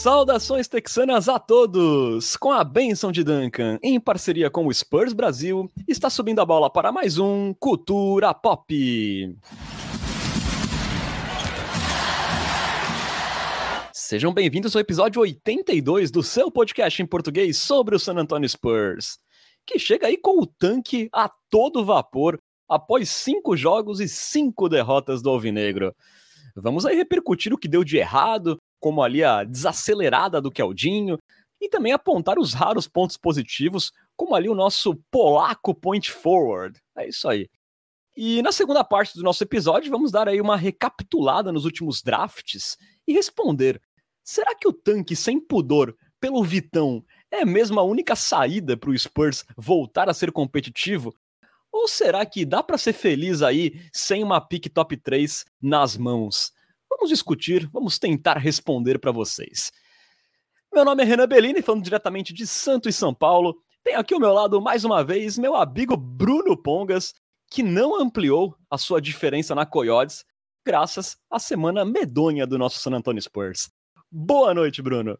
Saudações texanas a todos! Com a benção de Duncan, em parceria com o Spurs Brasil, está subindo a bola para mais um Cultura Pop. Sejam bem-vindos ao episódio 82 do seu podcast em português sobre o San Antonio Spurs, que chega aí com o tanque a todo vapor após cinco jogos e cinco derrotas do Alvinegro. Vamos aí repercutir o que deu de errado, como ali a desacelerada do Keldinho, e também apontar os raros pontos positivos, como ali o nosso polaco point forward. É isso aí. E na segunda parte do nosso episódio, vamos dar aí uma recapitulada nos últimos drafts e responder: será que o tanque sem pudor pelo Vitão é mesmo a única saída para o Spurs voltar a ser competitivo? Ou será que dá para ser feliz aí sem uma pick top 3 nas mãos? Vamos discutir, vamos tentar responder para vocês. Meu nome é Renan Bellini, falando diretamente de Santos e São Paulo. Tenho aqui ao meu lado, mais uma vez, meu amigo Bruno Pongas, que não ampliou a sua diferença na Coyotes, graças à semana medonha do nosso San Antonio Spurs. Boa noite, Bruno.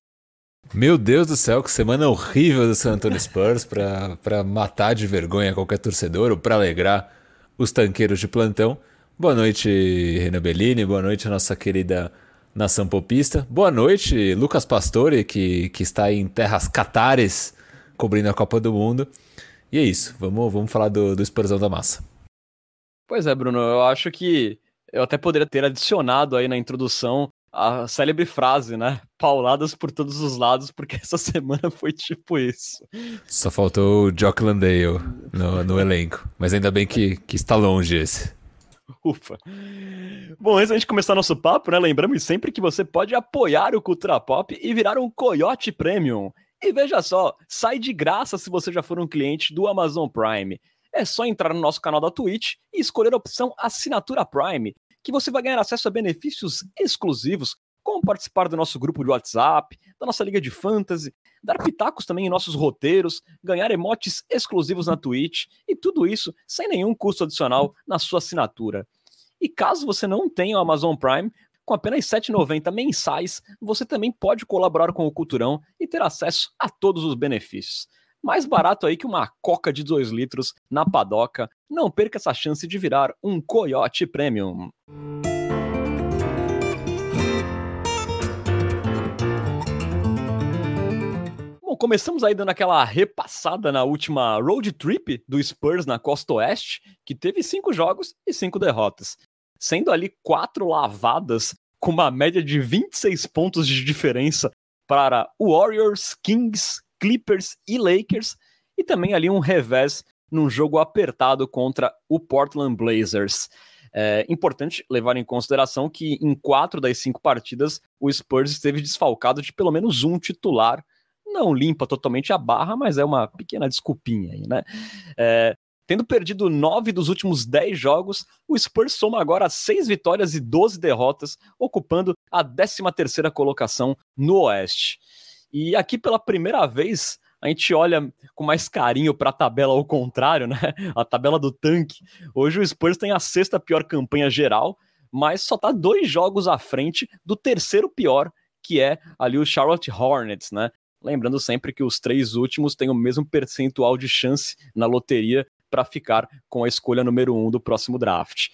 Meu Deus do céu, que semana horrível do San Antonio Spurs para matar de vergonha qualquer torcedor ou para alegrar os tanqueiros de plantão. Boa noite, Renan Bellini. Boa noite, nossa querida nação popista. Boa noite, Lucas Pastore, que, que está em terras catares cobrindo a Copa do Mundo. E é isso, vamos, vamos falar do, do da Massa. Pois é, Bruno, eu acho que eu até poderia ter adicionado aí na introdução a célebre frase, né? Pauladas por todos os lados, porque essa semana foi tipo isso. Só faltou o Jock Landale no, no elenco, mas ainda bem que, que está longe esse. Ufa. Bom, antes da gente começar nosso papo, né? Lembramos sempre que você pode apoiar o Cultura Pop e virar um Coyote Premium. E veja só, sai de graça se você já for um cliente do Amazon Prime. É só entrar no nosso canal da Twitch e escolher a opção Assinatura Prime, que você vai ganhar acesso a benefícios exclusivos, como participar do nosso grupo de WhatsApp, da nossa liga de fantasy, dar pitacos também em nossos roteiros, ganhar emotes exclusivos na Twitch e tudo isso sem nenhum custo adicional na sua assinatura. E caso você não tenha o Amazon Prime, com apenas R$ 7,90 mensais, você também pode colaborar com o Culturão e ter acesso a todos os benefícios. Mais barato aí que uma coca de 2 litros na padoca. Não perca essa chance de virar um Coyote Premium. Bom, começamos aí dando aquela repassada na última road trip do Spurs na costa oeste, que teve cinco jogos e cinco derrotas, sendo ali quatro lavadas com uma média de 26 pontos de diferença para Warriors, Kings, Clippers e Lakers, e também ali um revés num jogo apertado contra o Portland Blazers. É importante levar em consideração que em quatro das cinco partidas o Spurs esteve desfalcado de pelo menos um titular não limpa totalmente a barra, mas é uma pequena desculpinha aí, né? É, tendo perdido nove dos últimos dez jogos, o Spurs soma agora seis vitórias e 12 derrotas, ocupando a 13 terceira colocação no Oeste. E aqui pela primeira vez a gente olha com mais carinho para a tabela ao contrário, né? A tabela do tanque. Hoje o Spurs tem a sexta pior campanha geral, mas só está dois jogos à frente do terceiro pior, que é ali o Charlotte Hornets, né? Lembrando sempre que os três últimos têm o mesmo percentual de chance na loteria para ficar com a escolha número um do próximo draft.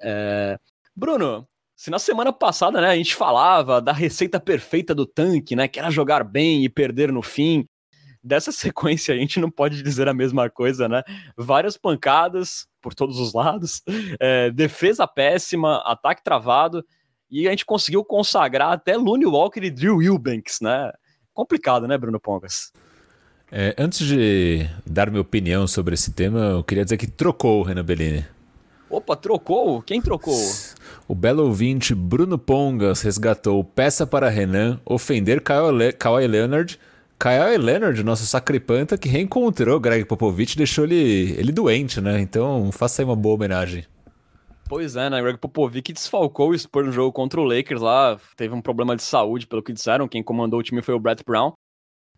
É... Bruno, se na semana passada né, a gente falava da receita perfeita do tanque, né, que era jogar bem e perder no fim, dessa sequência a gente não pode dizer a mesma coisa, né? Várias pancadas por todos os lados, é, defesa péssima, ataque travado, e a gente conseguiu consagrar até Looney Walker e Drew Eubanks, né? Complicado, né, Bruno Pongas? É, antes de dar minha opinião sobre esse tema, eu queria dizer que trocou o Renan Bellini. Opa, trocou? Quem trocou? O belo ouvinte Bruno Pongas resgatou peça para Renan ofender Kawhi, Leonard. Kawhi Leonard, nosso sacripanta, que reencontrou Greg Popovich e deixou ele, ele doente, né? Então faça aí uma boa homenagem. Pois é, né? Greg Popovich desfalcou o Spurs no jogo contra o Lakers lá. Teve um problema de saúde, pelo que disseram. Quem comandou o time foi o Brett Brown.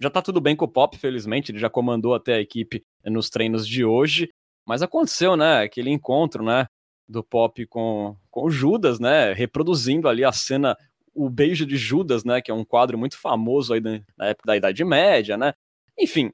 Já tá tudo bem com o Pop, felizmente. Ele já comandou até a equipe nos treinos de hoje. Mas aconteceu, né? Aquele encontro, né? Do Pop com, com o Judas, né? Reproduzindo ali a cena o Beijo de Judas, né, que é um quadro muito famoso aí na época da Idade Média, né? Enfim,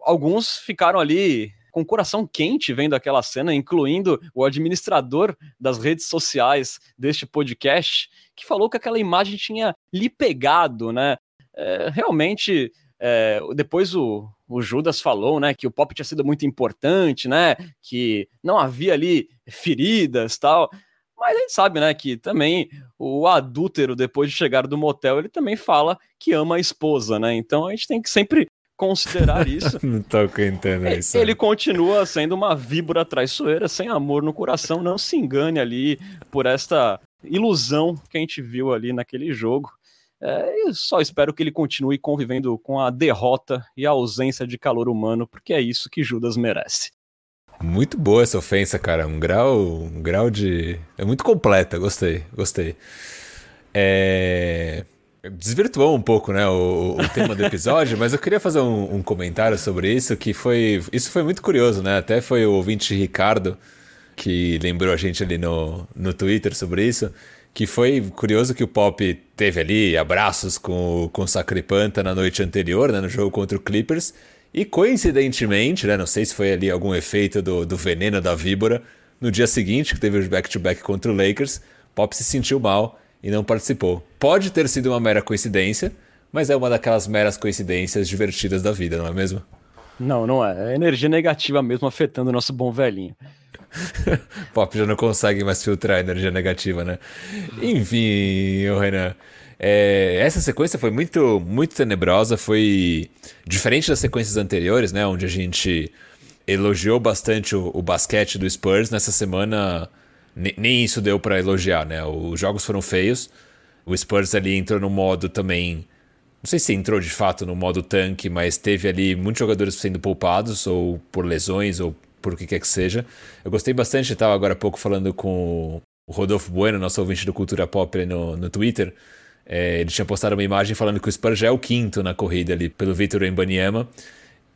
alguns ficaram ali com o coração quente vendo aquela cena, incluindo o administrador das redes sociais deste podcast, que falou que aquela imagem tinha lhe pegado, né? É, realmente, é, depois o, o Judas falou, né, que o pop tinha sido muito importante, né, que não havia ali feridas tal. Mas a gente sabe, né, que também o adúltero, depois de chegar do motel, ele também fala que ama a esposa, né? Então a gente tem que sempre considerar isso. não tô entendendo isso. Ele continua sendo uma víbora traiçoeira, sem amor no coração. Não se engane ali por esta ilusão que a gente viu ali naquele jogo. É, eu só espero que ele continue convivendo com a derrota e a ausência de calor humano, porque é isso que Judas merece. Muito boa essa ofensa, cara. Um grau, um grau de. É muito completa, gostei, gostei. É desvirtuou um pouco, né, o, o tema do episódio, mas eu queria fazer um, um, comentário sobre isso, que foi, isso foi muito curioso, né, até foi o ouvinte Ricardo que lembrou a gente ali no, no Twitter sobre isso, que foi curioso que o Pop teve ali abraços com, com o Sacripanta na noite anterior, né, no jogo contra o Clippers, e coincidentemente, né, não sei se foi ali algum efeito do, do veneno da víbora, no dia seguinte, que teve o back-to-back -back contra o Lakers, Pop se sentiu mal e não participou. Pode ter sido uma mera coincidência, mas é uma daquelas meras coincidências divertidas da vida, não é mesmo? Não, não é. É energia negativa mesmo afetando o nosso bom velhinho. Pop já não consegue mais filtrar a energia negativa, né? Enfim, Renan. É, essa sequência foi muito, muito tenebrosa, foi diferente das sequências anteriores, né? Onde a gente elogiou bastante o, o basquete do Spurs. Nessa semana nem isso deu para elogiar, né? Os jogos foram feios. O Spurs ali entrou no modo também. Não sei se entrou de fato no modo tanque, mas teve ali muitos jogadores sendo poupados, ou por lesões, ou por o que quer que seja. Eu gostei bastante, estava agora há pouco falando com o Rodolfo Bueno, nosso ouvinte do Cultura Pop no, no Twitter. É, ele tinha postado uma imagem falando que o Spurs já é o quinto na corrida ali pelo Vitor Embanyama.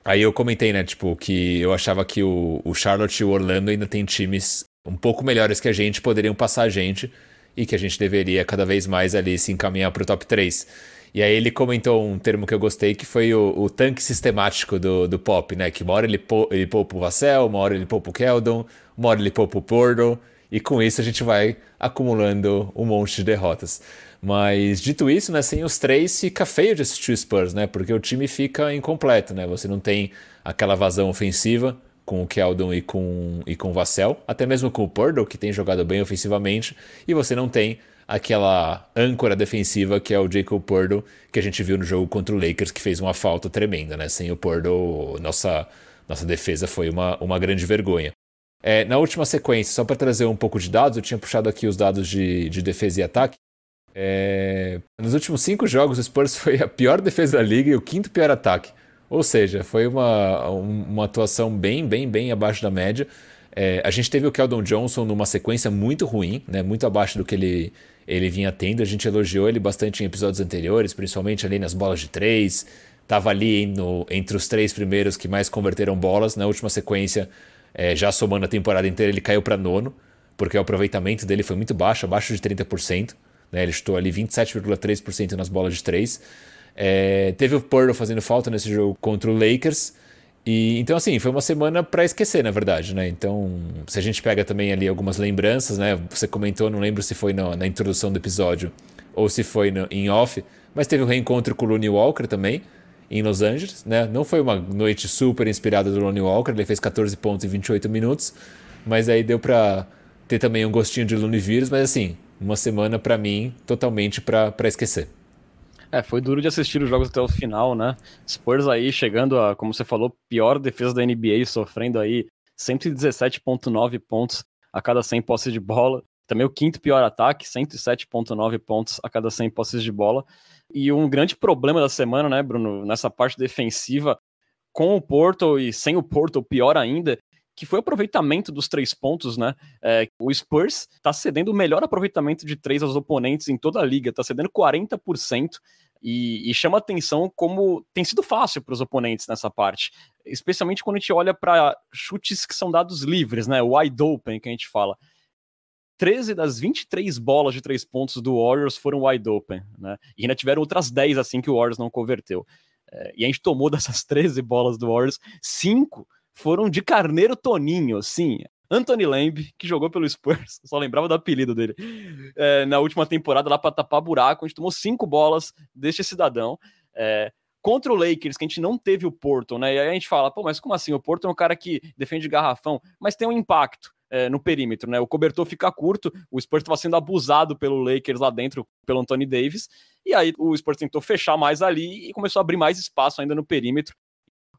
Aí eu comentei, né, tipo, que eu achava que o, o Charlotte e o Orlando ainda tem times um pouco melhores que a gente poderiam passar a gente e que a gente deveria cada vez mais ali se encaminhar para o top 3. E aí ele comentou um termo que eu gostei, que foi o, o tanque sistemático do, do Pop, né? Que uma hora ele, pou, ele poupa o Vassell, uma hora ele poupa o Keldon, uma hora ele poupa o Porto, e com isso a gente vai acumulando um monte de derrotas. Mas dito isso, né, sem os três fica feio de assistir o Spurs, né? Porque o time fica incompleto, né? Você não tem aquela vazão ofensiva, com o Keldon e com, e com o Vassell, até mesmo com o Purdle, que tem jogado bem ofensivamente, e você não tem aquela âncora defensiva que é o Jacob Purdle, que a gente viu no jogo contra o Lakers, que fez uma falta tremenda, né? Sem o Purdle, nossa, nossa defesa foi uma, uma grande vergonha. É, na última sequência, só para trazer um pouco de dados, eu tinha puxado aqui os dados de, de defesa e ataque. É, nos últimos cinco jogos, o Spurs foi a pior defesa da liga e o quinto pior ataque. Ou seja, foi uma, uma atuação bem, bem, bem abaixo da média. É, a gente teve o Keldon Johnson numa sequência muito ruim, né, muito abaixo do que ele, ele vinha tendo. A gente elogiou ele bastante em episódios anteriores, principalmente ali nas bolas de três. Estava ali no, entre os três primeiros que mais converteram bolas. Na última sequência, é, já somando a temporada inteira, ele caiu para nono, porque o aproveitamento dele foi muito baixo, abaixo de 30%. Né, ele estou ali 27,3% nas bolas de três. É, teve o Pearl fazendo falta nesse jogo contra o Lakers. E então assim, foi uma semana para esquecer, na verdade, né? Então, se a gente pega também ali algumas lembranças, né? Você comentou, não lembro se foi no, na introdução do episódio ou se foi no, em off, mas teve o um reencontro com o Looney Walker também em Los Angeles, né? Não foi uma noite super inspirada do Looney Walker, ele fez 14 pontos em 28 minutos, mas aí deu para ter também um gostinho de Looney Vírus, mas assim, uma semana para mim totalmente para esquecer. É, foi duro de assistir os jogos até o final, né? Spurs aí chegando a, como você falou, pior defesa da NBA, sofrendo aí 117.9 pontos a cada 100 posses de bola. Também o quinto pior ataque, 107.9 pontos a cada 100 posses de bola. E um grande problema da semana, né, Bruno, nessa parte defensiva, com o Porto e sem o Porto, pior ainda, que foi o aproveitamento dos três pontos, né? É, o Spurs está cedendo o melhor aproveitamento de três aos oponentes em toda a liga, está cedendo 40%. E, e, chama atenção como tem sido fácil para os oponentes nessa parte, especialmente quando a gente olha para chutes que são dados livres, né? Wide open que a gente fala. 13 das 23 bolas de três pontos do Warriors foram wide open, né? E ainda tiveram outras 10 assim que o Warriors não converteu. É, e a gente tomou dessas 13 bolas do Warriors, cinco foram de Carneiro Toninho, sim. Anthony Lamb, que jogou pelo Spurs, só lembrava do apelido dele, é, na última temporada lá para tapar buraco, a gente tomou cinco bolas deste cidadão. É, contra o Lakers, que a gente não teve o Porto, né? E aí a gente fala, pô, mas como assim? O Porto é um cara que defende garrafão, mas tem um impacto é, no perímetro, né? O cobertor fica curto, o Spurs estava sendo abusado pelo Lakers lá dentro, pelo Anthony Davis, e aí o Spurs tentou fechar mais ali e começou a abrir mais espaço ainda no perímetro.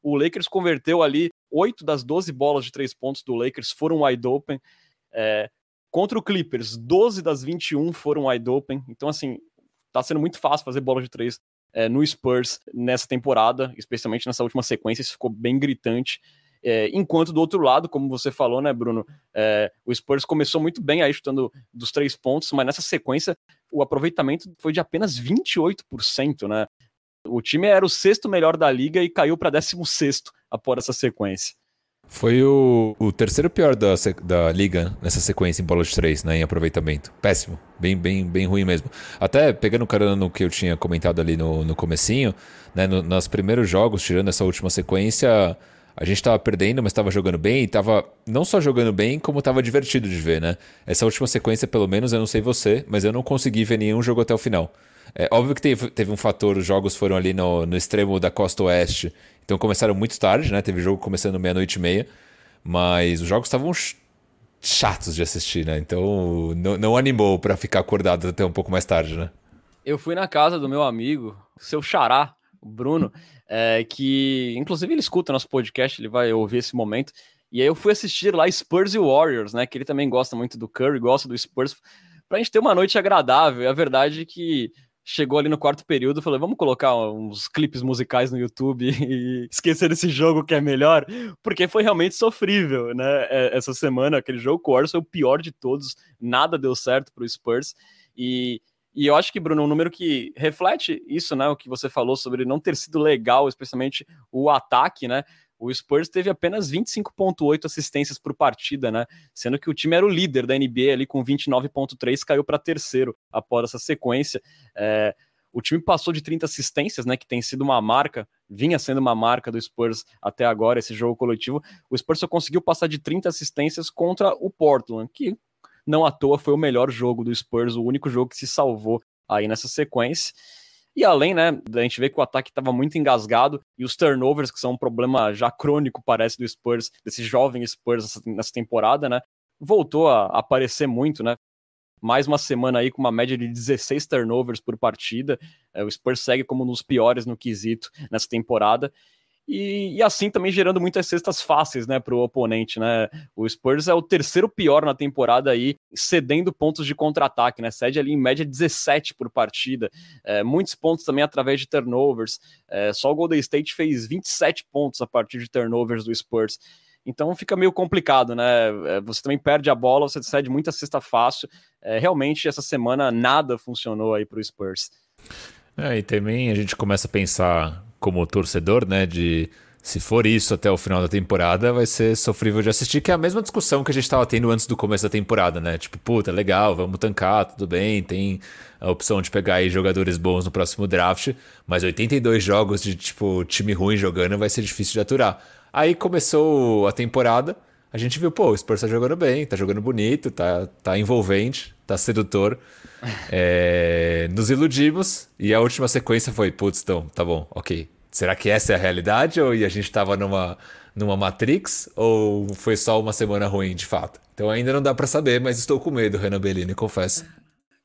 O Lakers converteu ali 8 das 12 bolas de três pontos do Lakers foram wide open. É, contra o Clippers, 12 das 21 foram wide open. Então, assim, tá sendo muito fácil fazer bola de três é, no Spurs nessa temporada, especialmente nessa última sequência. Isso ficou bem gritante. É, enquanto do outro lado, como você falou, né, Bruno, é, o Spurs começou muito bem aí chutando dos três pontos, mas nessa sequência o aproveitamento foi de apenas 28%, né? O time era o sexto melhor da liga e caiu para 16 após essa sequência. Foi o, o terceiro pior da, da liga nessa sequência em bola de três, né, em aproveitamento. Péssimo, bem, bem, bem ruim mesmo. Até pegando carona no que eu tinha comentado ali no, no comecinho, né, no, nos primeiros jogos, tirando essa última sequência, a gente estava perdendo, mas estava jogando bem, e estava não só jogando bem, como estava divertido de ver, né? Essa última sequência, pelo menos, eu não sei você, mas eu não consegui ver nenhum jogo até o final. É óbvio que teve, teve um fator, os jogos foram ali no, no extremo da costa oeste, então começaram muito tarde, né? Teve jogo começando meia-noite e meia, mas os jogos estavam chatos de assistir, né? Então não, não animou para ficar acordado até um pouco mais tarde, né? Eu fui na casa do meu amigo, seu xará, o Bruno, é, que inclusive ele escuta nosso podcast, ele vai ouvir esse momento. E aí eu fui assistir lá Spurs e Warriors, né? Que ele também gosta muito do Curry, gosta do Spurs, pra gente ter uma noite agradável. E a verdade é que chegou ali no quarto período falou: vamos colocar uns clipes musicais no YouTube e esquecer desse jogo que é melhor, porque foi realmente sofrível, né? É, essa semana, aquele jogo com o Warriors foi o pior de todos, nada deu certo pro Spurs. E e eu acho que, Bruno, um número que reflete isso, né? O que você falou sobre não ter sido legal, especialmente o ataque, né? O Spurs teve apenas 25,8 assistências por partida, né? Sendo que o time era o líder da NBA ali com 29,3, caiu para terceiro após essa sequência. É, o time passou de 30 assistências, né? Que tem sido uma marca, vinha sendo uma marca do Spurs até agora, esse jogo coletivo. O Spurs só conseguiu passar de 30 assistências contra o Portland, que não à toa foi o melhor jogo do Spurs, o único jogo que se salvou aí nessa sequência. E além, né, da gente ver que o ataque estava muito engasgado e os turnovers, que são um problema já crônico, parece, do Spurs, desse jovem Spurs nessa temporada, né, voltou a aparecer muito, né. Mais uma semana aí com uma média de 16 turnovers por partida. É, o Spurs segue como um dos piores no quesito nessa temporada. E, e, assim também gerando muitas cestas fáceis, né, para o oponente, né? O Spurs é o terceiro pior na temporada aí, cedendo pontos de contra-ataque, né? Cede ali em média 17 por partida, é, muitos pontos também através de turnovers. É, só o Golden State fez 27 pontos a partir de turnovers do Spurs. Então fica meio complicado, né? É, você também perde a bola, você cede muita cesta fácil. É, realmente, essa semana nada funcionou aí para o Spurs. É, e também a gente começa a pensar como torcedor, né, de se for isso até o final da temporada, vai ser sofrível de assistir, que é a mesma discussão que a gente estava tendo antes do começo da temporada, né? Tipo, puta, legal, vamos tancar, tudo bem, tem a opção de pegar aí jogadores bons no próximo draft, mas 82 jogos de, tipo, time ruim jogando vai ser difícil de aturar. Aí começou a temporada, a gente viu, pô, o Spurs tá jogando bem, tá jogando bonito, tá, tá envolvente, tá sedutor. É, nos iludimos e a última sequência foi, putz, então, tá bom, ok. Será que essa é a realidade ou a gente estava numa, numa Matrix ou foi só uma semana ruim de fato? Então ainda não dá para saber, mas estou com medo, Renan Bellini, confesso.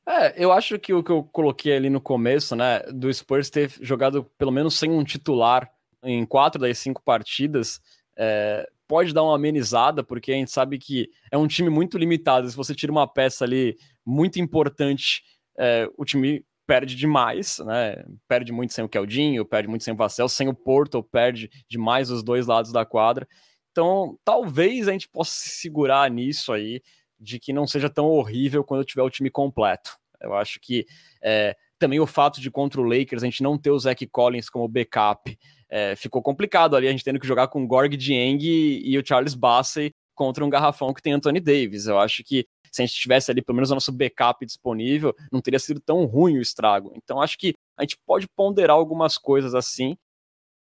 É, eu acho que o que eu coloquei ali no começo, né, do Spurs ter jogado pelo menos sem um titular em quatro das cinco partidas, é, pode dar uma amenizada, porque a gente sabe que é um time muito limitado. Se você tira uma peça ali muito importante, é, o time perde demais, né? Perde muito sem o Keldinho, perde muito sem o Vassell, sem o Porto, perde demais os dois lados da quadra. Então, talvez a gente possa se segurar nisso aí, de que não seja tão horrível quando tiver o time completo. Eu acho que é, também o fato de contra o Lakers a gente não ter o Zach Collins como backup é, ficou complicado ali, a gente tendo que jogar com o Gorg Dieng e o Charles Bassey contra um garrafão que tem Anthony Davis. Eu acho que se a gente tivesse ali pelo menos o nosso backup disponível, não teria sido tão ruim o estrago. Então acho que a gente pode ponderar algumas coisas assim.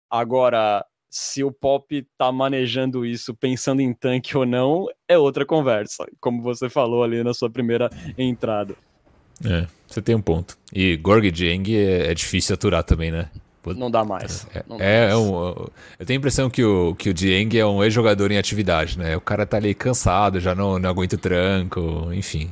Agora, se o Pop tá manejando isso pensando em tanque ou não, é outra conversa, como você falou ali na sua primeira entrada. É, você tem um ponto. E Gorg Jang é, é difícil aturar também, né? Não dá mais. É, não dá é, mais. é um, eu tenho a impressão que o, que o Dieng é um ex-jogador em atividade, né? O cara tá ali cansado, já não, não aguenta o tranco, enfim.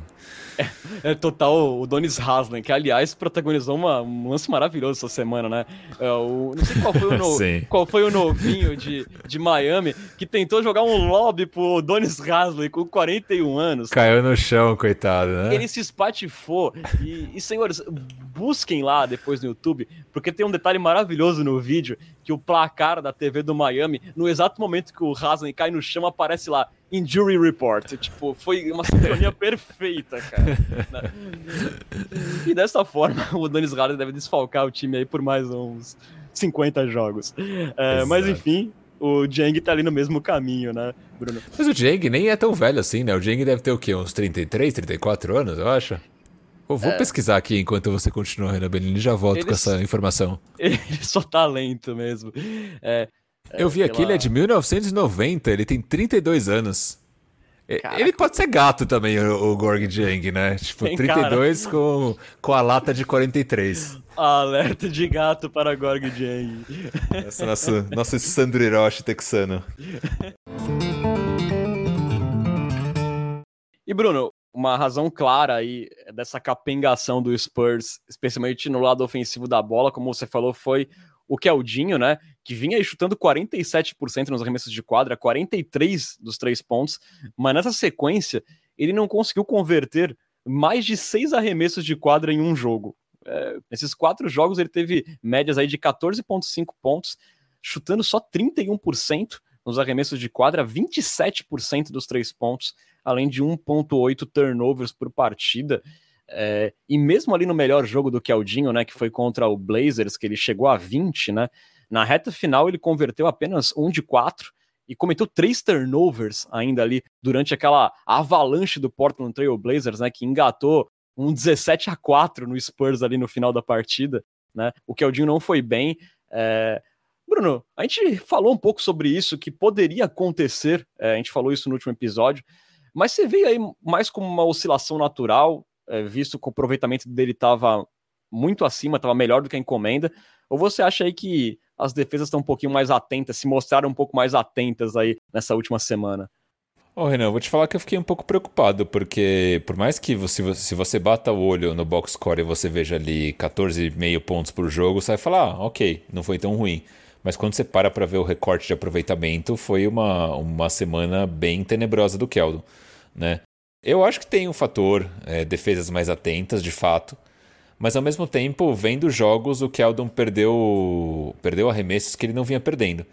É total o Donis Haslem, que aliás protagonizou uma, um lance maravilhoso essa semana, né? É, o, não sei qual foi o, no, qual foi o novinho de, de Miami que tentou jogar um lobby pro Donis Haslem com 41 anos. Caiu no chão, coitado, né? Ele se espatifou. E, e, senhores, busquem lá depois no YouTube, porque tem um detalhe maravilhoso no vídeo que o placar da TV do Miami, no exato momento que o Haslem cai no chão, aparece lá Injury Report. Tipo, foi uma sincronia perfeita, cara. e dessa forma, o Dennis Harden deve desfalcar o time aí por mais uns 50 jogos. É, mas enfim, o Jeng tá ali no mesmo caminho, né, Bruno? Mas o Jeng nem é tão velho assim, né? O Jeng deve ter o quê? Uns 33, 34 anos, eu acho? Eu vou é. pesquisar aqui enquanto você continua, Renan Bellini, já volto ele, com essa informação. Ele só tá lento mesmo. É, eu vi aqui, ele é de 1990, ele tem 32 anos. Caraca. Ele pode ser gato também, o, o Gorg Jang, né? Tipo, Tem 32 com, com a lata de 43. Alerta de gato para Gorg Jang. Esse é nosso, nosso Sandro Hiroshi texano. E Bruno, uma razão clara aí dessa capengação do Spurs, especialmente no lado ofensivo da bola, como você falou, foi o Keldinho, né, que vinha chutando 47% nos arremessos de quadra, 43 dos três pontos, mas nessa sequência ele não conseguiu converter mais de seis arremessos de quadra em um jogo. É, nesses quatro jogos ele teve médias aí de 14,5 pontos, chutando só 31% nos arremessos de quadra, 27% dos três pontos, além de 1,8 turnovers por partida. É, e mesmo ali no melhor jogo do Keldinho, né, que foi contra o Blazers, que ele chegou a 20, né, na reta final ele converteu apenas um de quatro e cometeu três turnovers ainda ali durante aquela avalanche do Portland Trail Blazers, né, que engatou um 17 a 4 no Spurs ali no final da partida, né, o Keldinho não foi bem, é... Bruno, a gente falou um pouco sobre isso, que poderia acontecer, é, a gente falou isso no último episódio, mas você veio aí mais como uma oscilação natural, é, visto que o aproveitamento dele estava muito acima, estava melhor do que a encomenda? Ou você acha aí que as defesas estão um pouquinho mais atentas, se mostraram um pouco mais atentas aí nessa última semana? Ô, Renan, vou te falar que eu fiquei um pouco preocupado, porque por mais que você, se você bata o olho no box score e você veja ali 14,5 pontos por jogo, você vai falar, ah, ok, não foi tão ruim. Mas quando você para para ver o recorte de aproveitamento, foi uma, uma semana bem tenebrosa do Keldon, né? Eu acho que tem um fator, é, defesas mais atentas, de fato. Mas ao mesmo tempo, vendo jogos, o Keldon perdeu, perdeu arremessos que ele não vinha perdendo.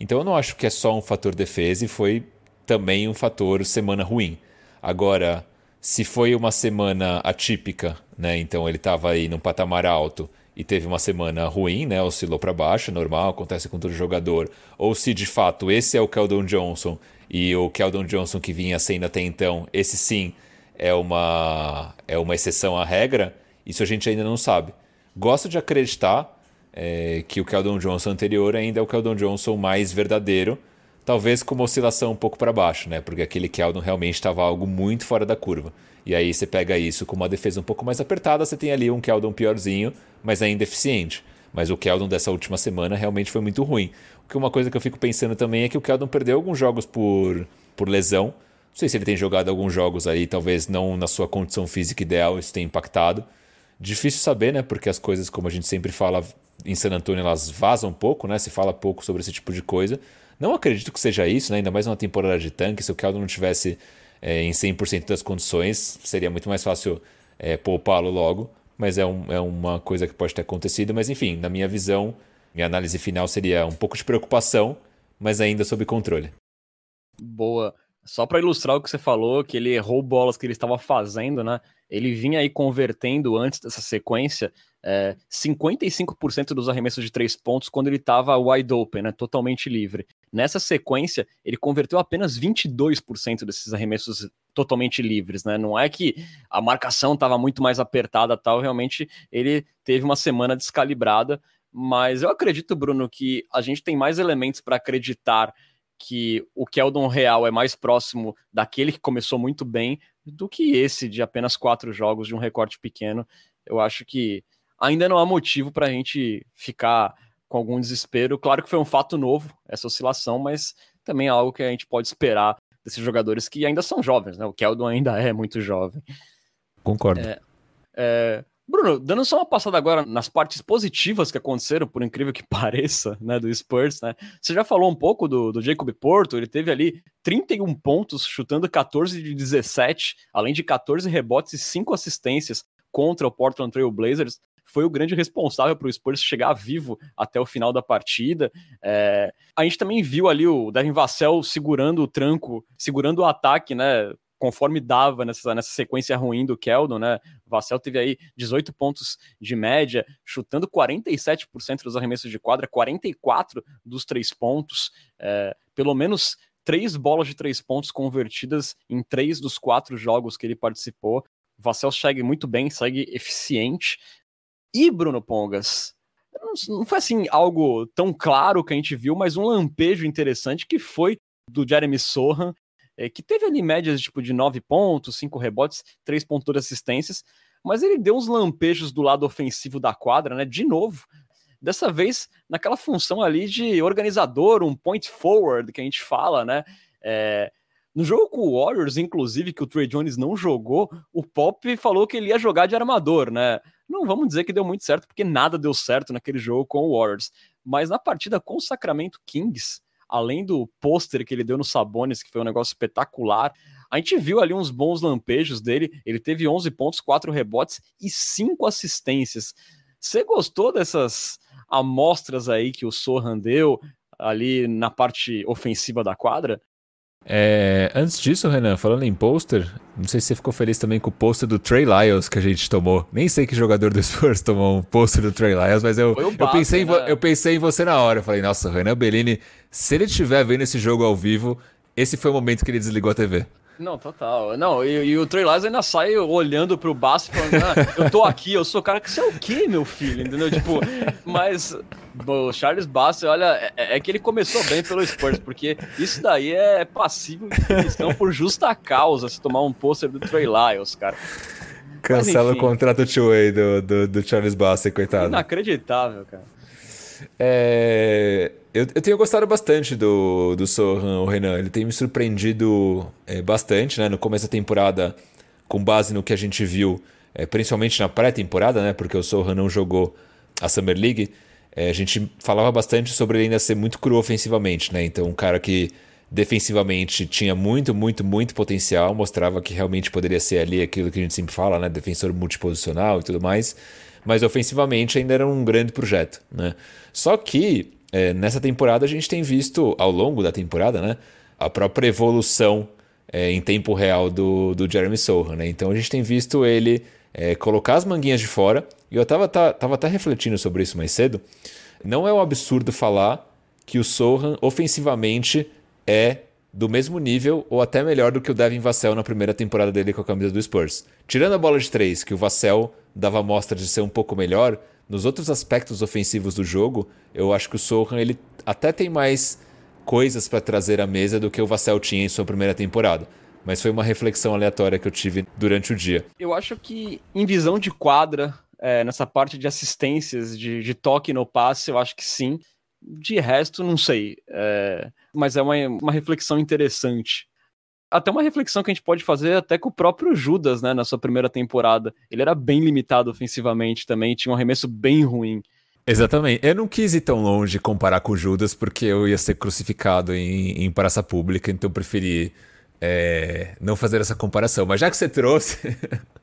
Então eu não acho que é só um fator defesa e foi também um fator semana ruim. Agora, se foi uma semana atípica, né? Então ele estava aí num patamar alto e teve uma semana ruim, né? Oscilou para baixo, normal, acontece com todo jogador. Ou se de fato esse é o Keldon Johnson e o Keldon Johnson que vinha sendo até então, esse sim é uma, é uma exceção à regra, isso a gente ainda não sabe. Gosto de acreditar é, que o Keldon Johnson anterior ainda é o Keldon Johnson mais verdadeiro, talvez com uma oscilação um pouco para baixo, né? Porque aquele Keldon realmente estava algo muito fora da curva. E aí você pega isso com uma defesa um pouco mais apertada, você tem ali um Keldon piorzinho, mas ainda eficiente. Mas o Keldon dessa última semana realmente foi muito ruim. Porque uma coisa que eu fico pensando também é que o Keldon perdeu alguns jogos por, por lesão. Não sei se ele tem jogado alguns jogos aí, talvez não na sua condição física ideal, isso tenha impactado. Difícil saber, né? Porque as coisas, como a gente sempre fala em San Antonio, elas vazam um pouco, né? Se fala pouco sobre esse tipo de coisa. Não acredito que seja isso, né? ainda mais uma temporada de tanque. Se o Keldon não tivesse é, em 100% das condições, seria muito mais fácil é, poupá-lo logo. Mas é, um, é uma coisa que pode ter acontecido. Mas enfim, na minha visão, minha análise final seria um pouco de preocupação, mas ainda sob controle. Boa. Só para ilustrar o que você falou, que ele errou bolas que ele estava fazendo, né? Ele vinha aí convertendo antes dessa sequência é, 55% dos arremessos de três pontos quando ele estava wide open, né? Totalmente livre. Nessa sequência, ele converteu apenas 22% desses arremessos totalmente livres, né? Não é que a marcação estava muito mais apertada tal, realmente ele teve uma semana descalibrada, mas eu acredito, Bruno, que a gente tem mais elementos para acreditar que o Keldon real é mais próximo daquele que começou muito bem do que esse de apenas quatro jogos de um recorte pequeno. Eu acho que ainda não há motivo para a gente ficar com algum desespero. Claro que foi um fato novo essa oscilação, mas também é algo que a gente pode esperar desses jogadores que ainda são jovens, né? O Keldon ainda é muito jovem. Concordo. É, é... Bruno, dando só uma passada agora nas partes positivas que aconteceram, por incrível que pareça, né, do Spurs, né? Você já falou um pouco do, do Jacob Porto, ele teve ali 31 pontos, chutando 14 de 17, além de 14 rebotes e 5 assistências contra o Portland Trail Blazers foi o grande responsável para o Spurs chegar vivo até o final da partida. É, a gente também viu ali o Devin Vassell segurando o tranco, segurando o ataque, né? Conforme dava nessa, nessa sequência ruim do Keldon, né? Vassell teve aí 18 pontos de média, chutando 47% dos arremessos de quadra, 44 dos três pontos, é, pelo menos três bolas de três pontos convertidas em três dos quatro jogos que ele participou. Vassell segue muito bem, segue eficiente. E Bruno Pongas, não foi assim algo tão claro que a gente viu, mas um lampejo interessante que foi do Jeremy Sohan, é, que teve ali médias tipo de 9 pontos, 5 rebotes, 3.2 assistências, mas ele deu uns lampejos do lado ofensivo da quadra, né? De novo, dessa vez naquela função ali de organizador, um point forward que a gente fala, né? É, no jogo com o Warriors, inclusive, que o Trey Jones não jogou, o Pop falou que ele ia jogar de armador, né? Não vamos dizer que deu muito certo, porque nada deu certo naquele jogo com o Warriors. Mas na partida com o Sacramento Kings, além do pôster que ele deu no Sabonis, que foi um negócio espetacular, a gente viu ali uns bons lampejos dele. Ele teve 11 pontos, 4 rebotes e 5 assistências. Você gostou dessas amostras aí que o Sohan deu ali na parte ofensiva da quadra? É, antes disso, Renan, falando em pôster, não sei se você ficou feliz também com o pôster do Trey Lyles que a gente tomou. Nem sei que jogador do Spurs tomou um pôster do Trey Lyles, mas eu, eu, pensei né? em, eu pensei em você na hora. Eu falei, nossa, Renan Bellini, se ele estiver vendo esse jogo ao vivo, esse foi o momento que ele desligou a TV. Não, total. Não, e, e o Trey Lyles ainda sai olhando pro Bass falando, ah, eu tô aqui, eu sou o cara que você é o quê, meu filho? Entendeu? Tipo, mas o Charles Bass, olha, é, é, que ele começou bem pelo Spurs, porque isso daí é passível de questão por justa causa, se tomar um pôster do Trey Lyles, cara. Cancela o contrato two-way do, do, do Charles Bass, coitado. Inacreditável, cara. É, eu, eu, tenho gostado bastante do, do Sohan, o Renan. Ele tem me surpreendido é, bastante né, no começo da temporada, com base no que a gente viu, é, principalmente na pré-temporada, né, porque o Sohan não jogou a Summer League. É, a gente falava bastante sobre ele ainda ser muito cru ofensivamente. Né? Então, um cara que defensivamente tinha muito, muito, muito potencial, mostrava que realmente poderia ser ali aquilo que a gente sempre fala, né? defensor multiposicional e tudo mais mas ofensivamente ainda era um grande projeto. Né? Só que é, nessa temporada a gente tem visto, ao longo da temporada, né, a própria evolução é, em tempo real do, do Jeremy Sohan. Né? Então a gente tem visto ele é, colocar as manguinhas de fora, e eu estava tá, tava até refletindo sobre isso mais cedo. Não é um absurdo falar que o Sohan ofensivamente é do mesmo nível ou até melhor do que o Devin Vassell na primeira temporada dele com a camisa do Spurs. Tirando a bola de três, que o Vassell dava mostra de ser um pouco melhor, nos outros aspectos ofensivos do jogo, eu acho que o Sohan ele até tem mais coisas para trazer à mesa do que o Vassell tinha em sua primeira temporada. Mas foi uma reflexão aleatória que eu tive durante o dia. Eu acho que em visão de quadra, é, nessa parte de assistências, de, de, toque no passe, eu acho que sim. De resto, não sei. É, mas é uma, uma reflexão interessante até uma reflexão que a gente pode fazer até com o próprio Judas, né, na sua primeira temporada. Ele era bem limitado ofensivamente também, tinha um arremesso bem ruim. Exatamente. Eu não quis ir tão longe comparar com Judas, porque eu ia ser crucificado em, em praça pública, então eu preferi é, não fazer essa comparação. Mas já que você trouxe,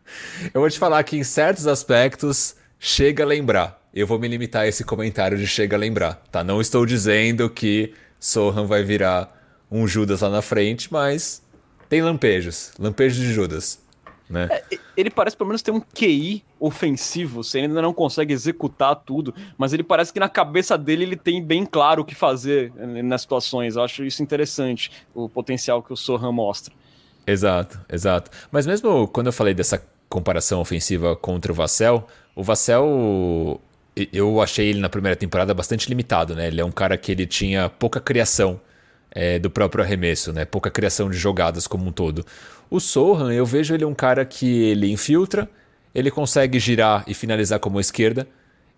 eu vou te falar que em certos aspectos chega a lembrar. Eu vou me limitar a esse comentário de chega a lembrar, tá? Não estou dizendo que Sohan vai virar um Judas lá na frente, mas tem lampejos, lampejos de Judas. Né? É, ele parece pelo menos ter um QI ofensivo, você ainda não consegue executar tudo, mas ele parece que na cabeça dele ele tem bem claro o que fazer nas situações. Eu acho isso interessante, o potencial que o Sohan mostra. Exato, exato. Mas mesmo quando eu falei dessa comparação ofensiva contra o Vassell, o Vassell eu achei ele na primeira temporada bastante limitado, né? Ele é um cara que ele tinha pouca criação é, do próprio arremesso, né? Pouca criação de jogadas como um todo. O Sohan, eu vejo ele um cara que ele infiltra, ele consegue girar e finalizar como esquerda.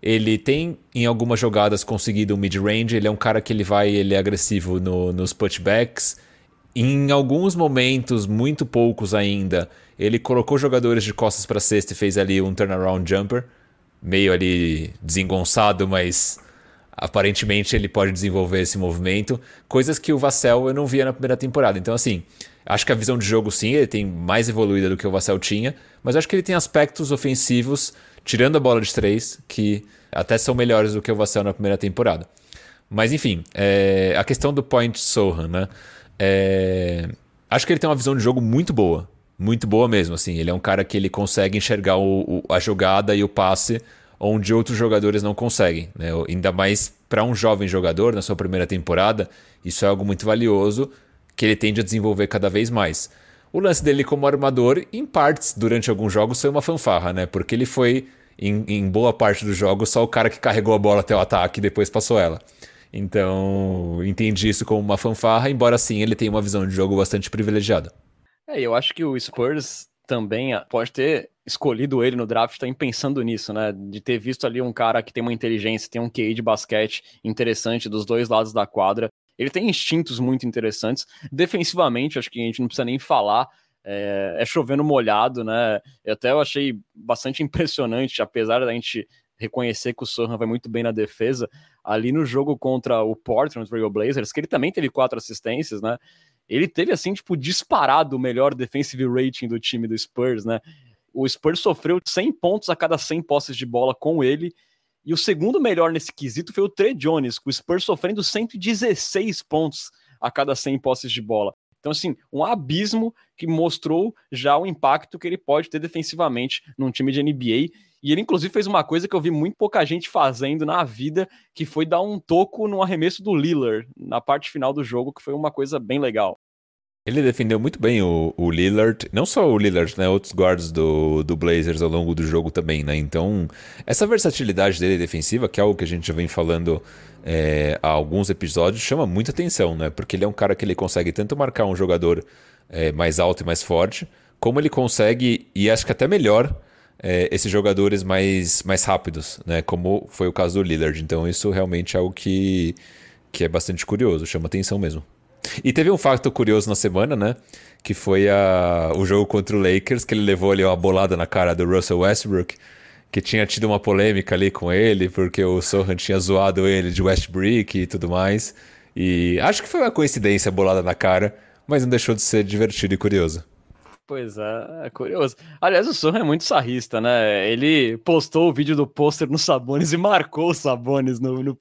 Ele tem em algumas jogadas conseguido um mid-range, ele é um cara que ele vai, ele é agressivo no, nos putbacks. Em alguns momentos, muito poucos ainda, ele colocou jogadores de costas para cesta e fez ali um turnaround jumper meio ali desengonçado, mas aparentemente ele pode desenvolver esse movimento. Coisas que o Vassell eu não via na primeira temporada. Então, assim, acho que a visão de jogo sim, ele tem mais evoluída do que o Vassell tinha, mas acho que ele tem aspectos ofensivos, tirando a bola de três, que até são melhores do que o Vassell na primeira temporada. Mas enfim, é, a questão do Point Sohan, né? É, acho que ele tem uma visão de jogo muito boa muito boa mesmo, assim. Ele é um cara que ele consegue enxergar o, o, a jogada e o passe onde outros jogadores não conseguem, né? Ainda mais para um jovem jogador na sua primeira temporada, isso é algo muito valioso que ele tende a desenvolver cada vez mais. O lance dele como armador, em partes, durante alguns jogos, foi uma fanfarra, né? Porque ele foi, em, em boa parte dos jogos, só o cara que carregou a bola até o ataque e depois passou ela. Então, entendi isso como uma fanfarra, embora sim ele tenha uma visão de jogo bastante privilegiada. É, eu acho que o Spurs também ah, pode ter escolhido ele no draft também pensando nisso, né? De ter visto ali um cara que tem uma inteligência, tem um QI de basquete interessante dos dois lados da quadra. Ele tem instintos muito interessantes. Defensivamente, acho que a gente não precisa nem falar. É, é chovendo molhado, né? Eu até eu achei bastante impressionante, apesar da gente reconhecer que o Sohan vai muito bem na defesa, ali no jogo contra o Portland Trail Blazers, que ele também teve quatro assistências, né? Ele teve, assim, tipo, disparado o melhor defensive rating do time do Spurs, né? O Spurs sofreu 100 pontos a cada 100 posses de bola com ele. E o segundo melhor nesse quesito foi o Trey Jones, com o Spurs sofrendo 116 pontos a cada 100 posses de bola. Então, assim, um abismo que mostrou já o impacto que ele pode ter defensivamente num time de NBA. E ele, inclusive, fez uma coisa que eu vi muito pouca gente fazendo na vida, que foi dar um toco no arremesso do Lillard na parte final do jogo, que foi uma coisa bem legal. Ele defendeu muito bem o, o, Lillard, não só o Lillard, né? Outros guards do, do Blazers ao longo do jogo também, né? Então, essa versatilidade dele defensiva, que é algo que a gente já vem falando é, há alguns episódios, chama muita atenção, né? Porque ele é um cara que ele consegue tanto marcar um jogador é, mais alto e mais forte, como ele consegue, e acho que até melhor, é, esses jogadores mais, mais rápidos, né? Como foi o caso do Lillard. Então, isso realmente é algo que, que é bastante curioso, chama atenção mesmo. E teve um fato curioso na semana, né? Que foi a, o jogo contra o Lakers, que ele levou ali uma bolada na cara do Russell Westbrook, que tinha tido uma polêmica ali com ele, porque o Sohan tinha zoado ele de Westbrook e tudo mais. E acho que foi uma coincidência bolada na cara, mas não deixou de ser divertido e curioso. Pois é, é curioso. Aliás, o Sorra é muito sarrista, né? Ele postou o vídeo do pôster no Sabones e marcou os Sabones no, no,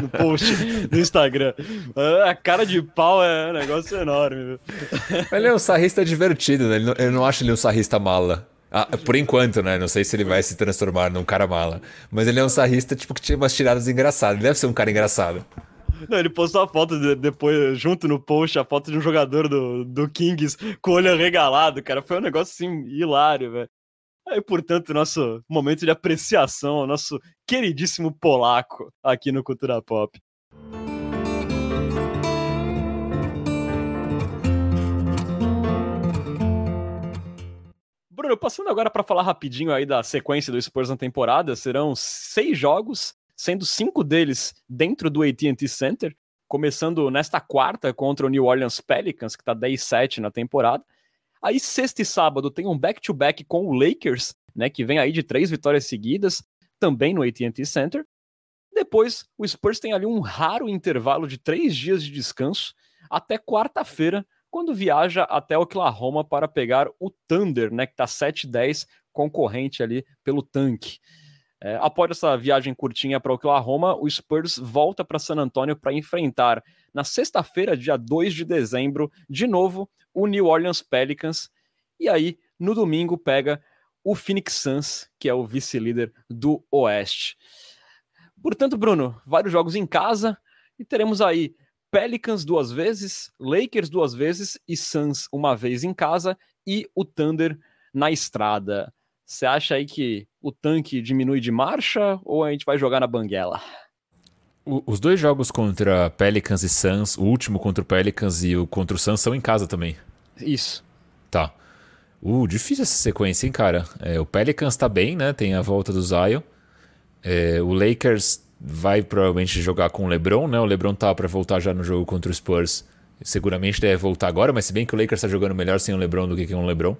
no post do Instagram. A cara de pau é um negócio enorme. Ele é um sarrista divertido, né? Ele eu não acho ele um sarrista mala. Ah, por enquanto, né? Não sei se ele vai se transformar num cara mala. Mas ele é um sarrista, tipo, que tinha umas tiradas engraçadas. Ele deve ser um cara engraçado. Não, ele postou a foto de, depois, junto no post, a foto de um jogador do, do Kings com o olho regalado, cara. Foi um negócio assim hilário, velho. Aí, portanto, nosso momento de apreciação ao nosso queridíssimo polaco aqui no Cultura Pop. Bruno, passando agora para falar rapidinho aí da sequência do Spurs na temporada, serão seis jogos sendo cinco deles dentro do AT&T Center, começando nesta quarta contra o New Orleans Pelicans, que está 10-7 na temporada. Aí sexta e sábado tem um back-to-back -back com o Lakers, né, que vem aí de três vitórias seguidas, também no AT&T Center. Depois, o Spurs tem ali um raro intervalo de três dias de descanso até quarta-feira, quando viaja até Oklahoma para pegar o Thunder, né, que está 7-10, concorrente ali pelo tanque. É, após essa viagem curtinha para Oklahoma, o Spurs volta para San Antonio para enfrentar na sexta-feira, dia 2 de dezembro, de novo o New Orleans Pelicans. E aí, no domingo, pega o Phoenix Suns, que é o vice-líder do Oeste. Portanto, Bruno, vários jogos em casa e teremos aí Pelicans duas vezes, Lakers duas vezes e Suns uma vez em casa e o Thunder na estrada. Você acha aí que o tanque diminui de marcha ou a gente vai jogar na banguela? os dois jogos contra Pelicans e Suns, o último contra o Pelicans e o contra o Suns são em casa também. Isso. Tá. Uh, difícil essa sequência, hein, cara? É, o Pelicans tá bem, né? Tem a volta do Zion. É, o Lakers vai provavelmente jogar com o LeBron, né? O LeBron tá para voltar já no jogo contra o Spurs. Seguramente deve voltar agora, mas se bem que o Lakers tá jogando melhor sem o LeBron do que com o LeBron,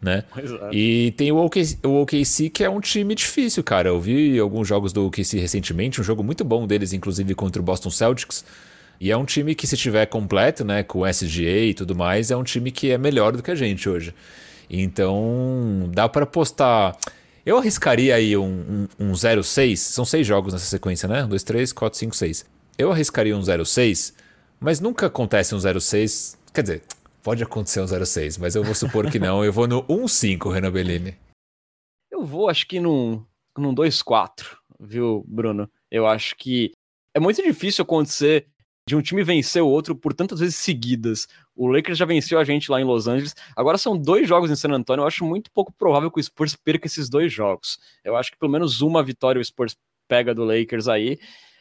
né? Exato. E tem o OKC, o OKC que é um time difícil, cara. Eu vi alguns jogos do OKC recentemente, um jogo muito bom deles, inclusive contra o Boston Celtics. E é um time que, se tiver completo, né, com SGA e tudo mais, é um time que é melhor do que a gente hoje. Então, dá para postar. Eu arriscaria aí um, um, um 0-6. São seis jogos nessa sequência, né? 1, 2, 3, 4, 5, 6. Eu arriscaria um 0-6, mas nunca acontece um 0-6. Quer dizer, pode acontecer um 0-6, mas eu vou supor que não. Eu vou no 1-5, Renan Bellini. Eu vou, acho que num, num 2-4, viu, Bruno? Eu acho que é muito difícil acontecer de um time vencer o outro por tantas vezes seguidas. O Lakers já venceu a gente lá em Los Angeles. Agora são dois jogos em San Antonio. Eu acho muito pouco provável que o Spurs perca esses dois jogos. Eu acho que pelo menos uma vitória o Spurs pega do Lakers aí.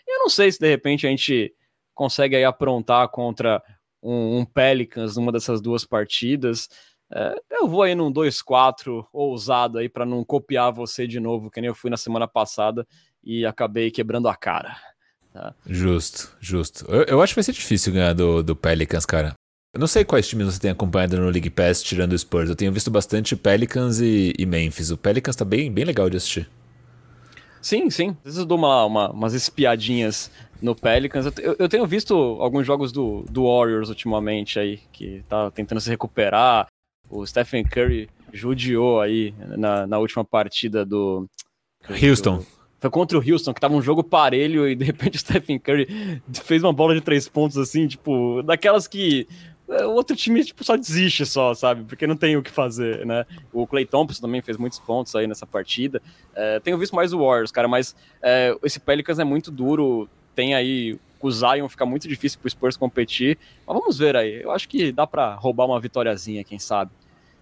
Eu não sei se de repente a gente consegue aí aprontar contra um, um Pelicans numa dessas duas partidas. É, eu vou aí num 2-4 ousado aí para não copiar você de novo, que nem eu fui na semana passada e acabei quebrando a cara. Tá? Justo, justo. Eu, eu, acho que vai ser difícil ganhar do, do Pelicans, cara. Eu não sei quais times você tem acompanhado no League Pass, tirando o Spurs. Eu tenho visto bastante Pelicans e, e Memphis. O Pelicans tá bem, bem legal de assistir. Sim, sim. Às vezes eu dou uma, uma, umas espiadinhas no Pelicans. Eu, eu, tenho visto alguns jogos do, do Warriors ultimamente aí, que tá tentando se recuperar. O Stephen Curry judiou aí na, na última partida do. Houston. Do, foi contra o Houston, que tava um jogo parelho e de repente o Stephen Curry fez uma bola de três pontos assim, tipo, daquelas que o outro time tipo, só desiste só, sabe? Porque não tem o que fazer, né? O Clay Thompson também fez muitos pontos aí nessa partida. É, tenho visto mais o Warriors, cara, mas é, esse Pelicans é muito duro. Tem aí o Zion, fica muito difícil pro Spurs competir. Mas vamos ver aí. Eu acho que dá para roubar uma vitóriazinha, quem sabe.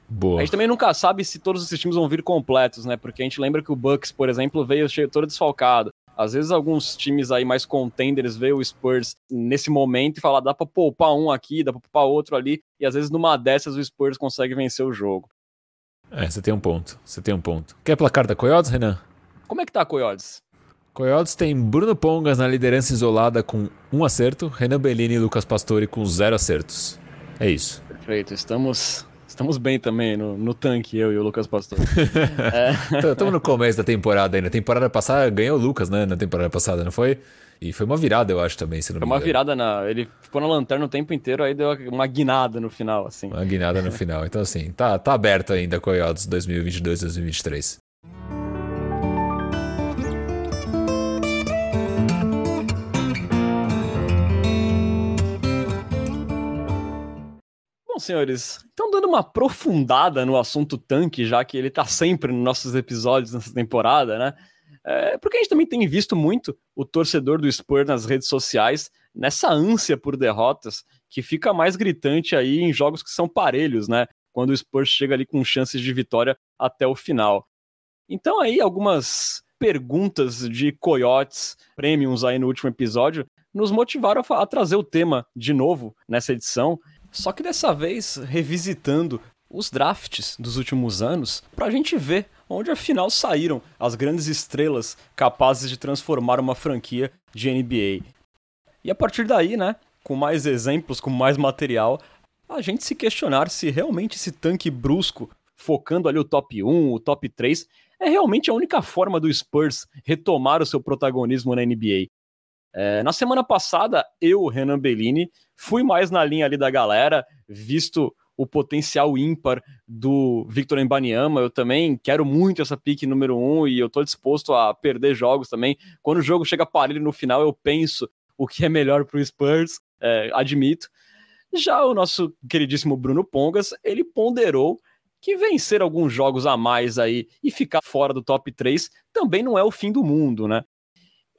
Boa. A gente também nunca sabe se todos esses times vão vir completos, né? Porque a gente lembra que o Bucks, por exemplo, veio cheio todo desfalcado. Às vezes alguns times aí mais contenders vê o Spurs nesse momento e fala, dá pra poupar um aqui, dá pra poupar outro ali, e às vezes numa dessas o Spurs consegue vencer o jogo. É, você tem um ponto, você tem um ponto. Quer placar da Coyotes, Renan? Como é que tá a Coyotes? Coyotes tem Bruno Pongas na liderança isolada com um acerto, Renan Bellini e Lucas Pastore com zero acertos. É isso. Perfeito, estamos Estamos bem também no, no tanque, eu e o Lucas Pastor. Estamos é. no começo da temporada ainda. Temporada passada ganhou o Lucas, né? Na temporada passada, não foi? E foi uma virada, eu acho, também, se não Foi uma virada na. Ele ficou na lanterna o tempo inteiro, aí deu uma guinada no final, assim. Uma guinada no final. Então, assim, tá, tá aberto ainda Coyotes 2022, Bom, senhores, então dando uma aprofundada no assunto tanque, já que ele tá sempre nos nossos episódios nessa temporada, né? É, porque a gente também tem visto muito o torcedor do Spurs nas redes sociais nessa ânsia por derrotas que fica mais gritante aí em jogos que são parelhos, né? Quando o Spurs chega ali com chances de vitória até o final. Então aí algumas perguntas de coiotes premiums aí no último episódio nos motivaram a trazer o tema de novo nessa edição só que dessa vez revisitando os drafts dos últimos anos para a gente ver onde afinal saíram as grandes estrelas capazes de transformar uma franquia de NBA. E a partir daí, né, com mais exemplos, com mais material, a gente se questionar se realmente esse tanque brusco, focando ali o top 1, o top 3, é realmente a única forma do Spurs retomar o seu protagonismo na NBA. É, na semana passada, eu, Renan Bellini, fui mais na linha ali da galera, visto o potencial ímpar do Victor Embanyama. Eu também quero muito essa pique número um e eu tô disposto a perder jogos também. Quando o jogo chega parelho no final, eu penso o que é melhor pro Spurs, é, admito. Já o nosso queridíssimo Bruno Pongas, ele ponderou que vencer alguns jogos a mais aí e ficar fora do top 3 também não é o fim do mundo, né?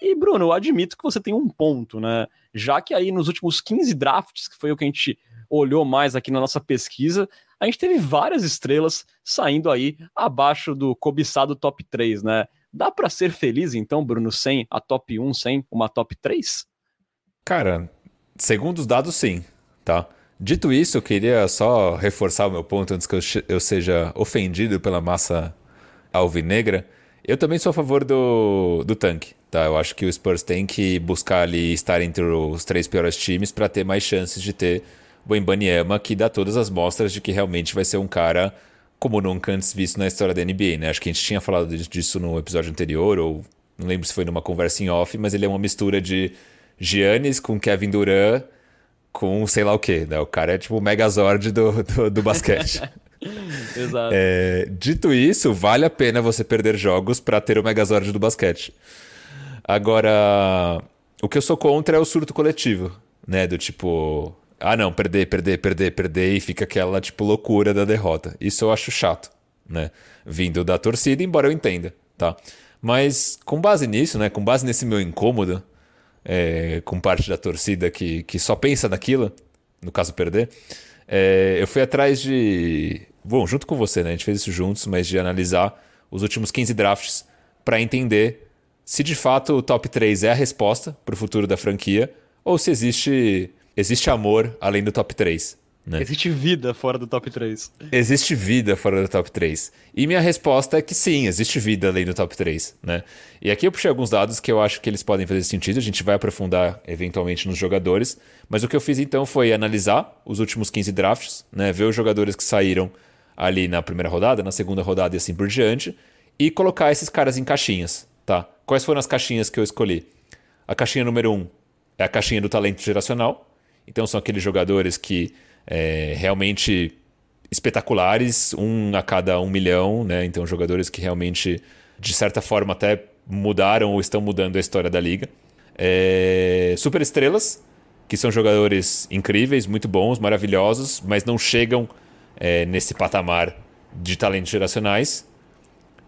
E, Bruno, eu admito que você tem um ponto, né? Já que aí nos últimos 15 drafts, que foi o que a gente olhou mais aqui na nossa pesquisa, a gente teve várias estrelas saindo aí abaixo do cobiçado top 3, né? Dá para ser feliz, então, Bruno, sem a top 1, sem uma top 3? Cara, segundo os dados, sim, tá? Dito isso, eu queria só reforçar o meu ponto antes que eu, eu seja ofendido pela massa alvinegra. Eu também sou a favor do, do tanque, tá? Eu acho que o Spurs tem que buscar ali estar entre os três piores times para ter mais chances de ter o Embanyama, que dá todas as mostras de que realmente vai ser um cara como nunca antes visto na história da NBA, né? Acho que a gente tinha falado disso no episódio anterior, ou não lembro se foi numa conversa em off, mas ele é uma mistura de Giannis com Kevin Durant com sei lá o que, né? O cara é tipo o Megazord do, do, do basquete. Exato. É, dito isso, vale a pena você perder jogos para ter o Megazord do basquete. Agora, o que eu sou contra é o surto coletivo, né? Do tipo, ah não, perder, perder, perder, perder e fica aquela tipo loucura da derrota. Isso eu acho chato, né? Vindo da torcida, embora eu entenda, tá? Mas com base nisso, né? Com base nesse meu incômodo, é, com parte da torcida que, que só pensa naquilo, no caso perder, é, eu fui atrás de. Bom, junto com você, né? A gente fez isso juntos, mas de analisar os últimos 15 drafts para entender se de fato o top 3 é a resposta para o futuro da franquia ou se existe, existe amor além do top 3. Né? Existe vida fora do top 3. Existe vida fora do top 3. E minha resposta é que sim, existe vida além do top 3. Né? E aqui eu puxei alguns dados que eu acho que eles podem fazer sentido, a gente vai aprofundar eventualmente nos jogadores. Mas o que eu fiz então foi analisar os últimos 15 drafts, né? ver os jogadores que saíram ali na primeira rodada, na segunda rodada e assim por diante, e colocar esses caras em caixinhas. Tá? Quais foram as caixinhas que eu escolhi? A caixinha número 1 um é a caixinha do talento geracional. Então são aqueles jogadores que é, realmente espetaculares, um a cada um milhão, né? Então, jogadores que realmente, de certa forma, até mudaram ou estão mudando a história da liga. É, super estrelas, que são jogadores incríveis, muito bons, maravilhosos, mas não chegam é, nesse patamar de talentos geracionais.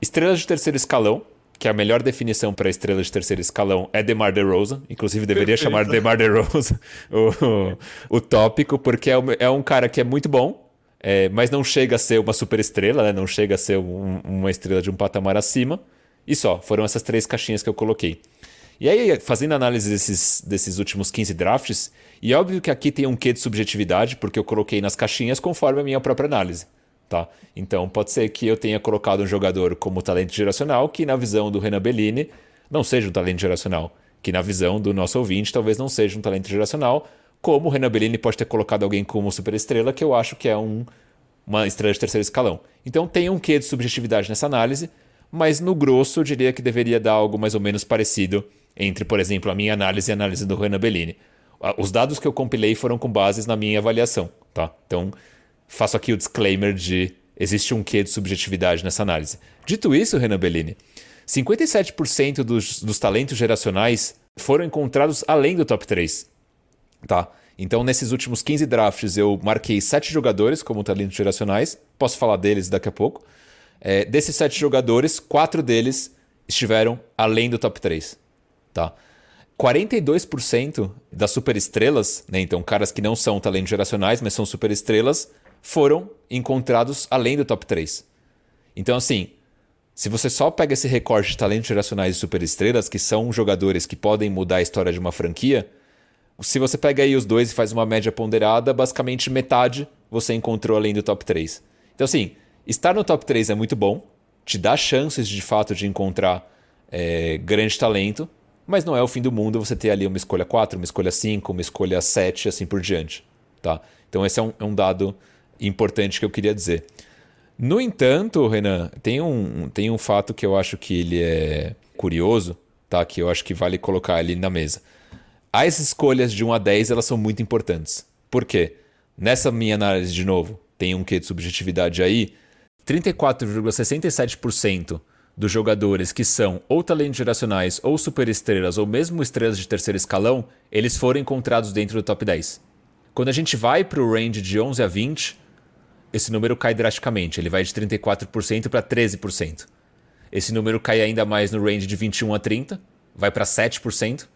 Estrelas de terceiro escalão, que a melhor definição para estrela de terceiro escalão é DeMar DeRozan. Inclusive, deveria Perfeito. chamar DeMar DeRozan o, o tópico, porque é, é um cara que é muito bom, é, mas não chega a ser uma super estrela, né? não chega a ser um, uma estrela de um patamar acima. E só, foram essas três caixinhas que eu coloquei. E aí, fazendo análise desses, desses últimos 15 drafts, e óbvio que aqui tem um quê de subjetividade, porque eu coloquei nas caixinhas conforme a minha própria análise. Tá? Então pode ser que eu tenha colocado um jogador como talento geracional que na visão do Renan Bellini não seja um talento geracional, que na visão do nosso ouvinte talvez não seja um talento geracional, como o Renan Bellini pode ter colocado alguém como superestrela que eu acho que é um, uma estrela de terceiro escalão. Então tem um quê de subjetividade nessa análise, mas no grosso eu diria que deveria dar algo mais ou menos parecido entre, por exemplo, a minha análise e a análise do Renan Bellini. Os dados que eu compilei foram com bases na minha avaliação, tá? Então faço aqui o disclaimer de existe um quê de subjetividade nessa análise. Dito isso, Renan Bellini, 57% dos, dos talentos geracionais foram encontrados além do top 3. Tá? Então, nesses últimos 15 drafts, eu marquei 7 jogadores como talentos geracionais. Posso falar deles daqui a pouco. É, desses 7 jogadores, 4 deles estiveram além do top 3. Tá? 42% das superestrelas, né, então caras que não são talentos geracionais, mas são superestrelas, foram encontrados além do top 3. Então, assim, se você só pega esse recorte de talentos geracionais e superestrelas, que são jogadores que podem mudar a história de uma franquia, se você pega aí os dois e faz uma média ponderada, basicamente metade você encontrou além do top 3. Então, assim, estar no top 3 é muito bom, te dá chances de fato de encontrar é, grande talento, mas não é o fim do mundo você ter ali uma escolha 4, uma escolha 5, uma escolha 7, assim por diante. Tá? Então, esse é um, é um dado importante que eu queria dizer. No entanto, Renan, tem um, tem um fato que eu acho que ele é curioso, tá? que eu acho que vale colocar ali na mesa. As escolhas de 1 a 10 elas são muito importantes. Por quê? Nessa minha análise, de novo, tem um quê de subjetividade aí. 34,67% dos jogadores que são ou talentos geracionais, ou superestrelas, ou mesmo estrelas de terceiro escalão, eles foram encontrados dentro do top 10. Quando a gente vai para o range de 11 a 20, esse número cai drasticamente. Ele vai de 34% para 13%. Esse número cai ainda mais no range de 21 a 30, vai para 7%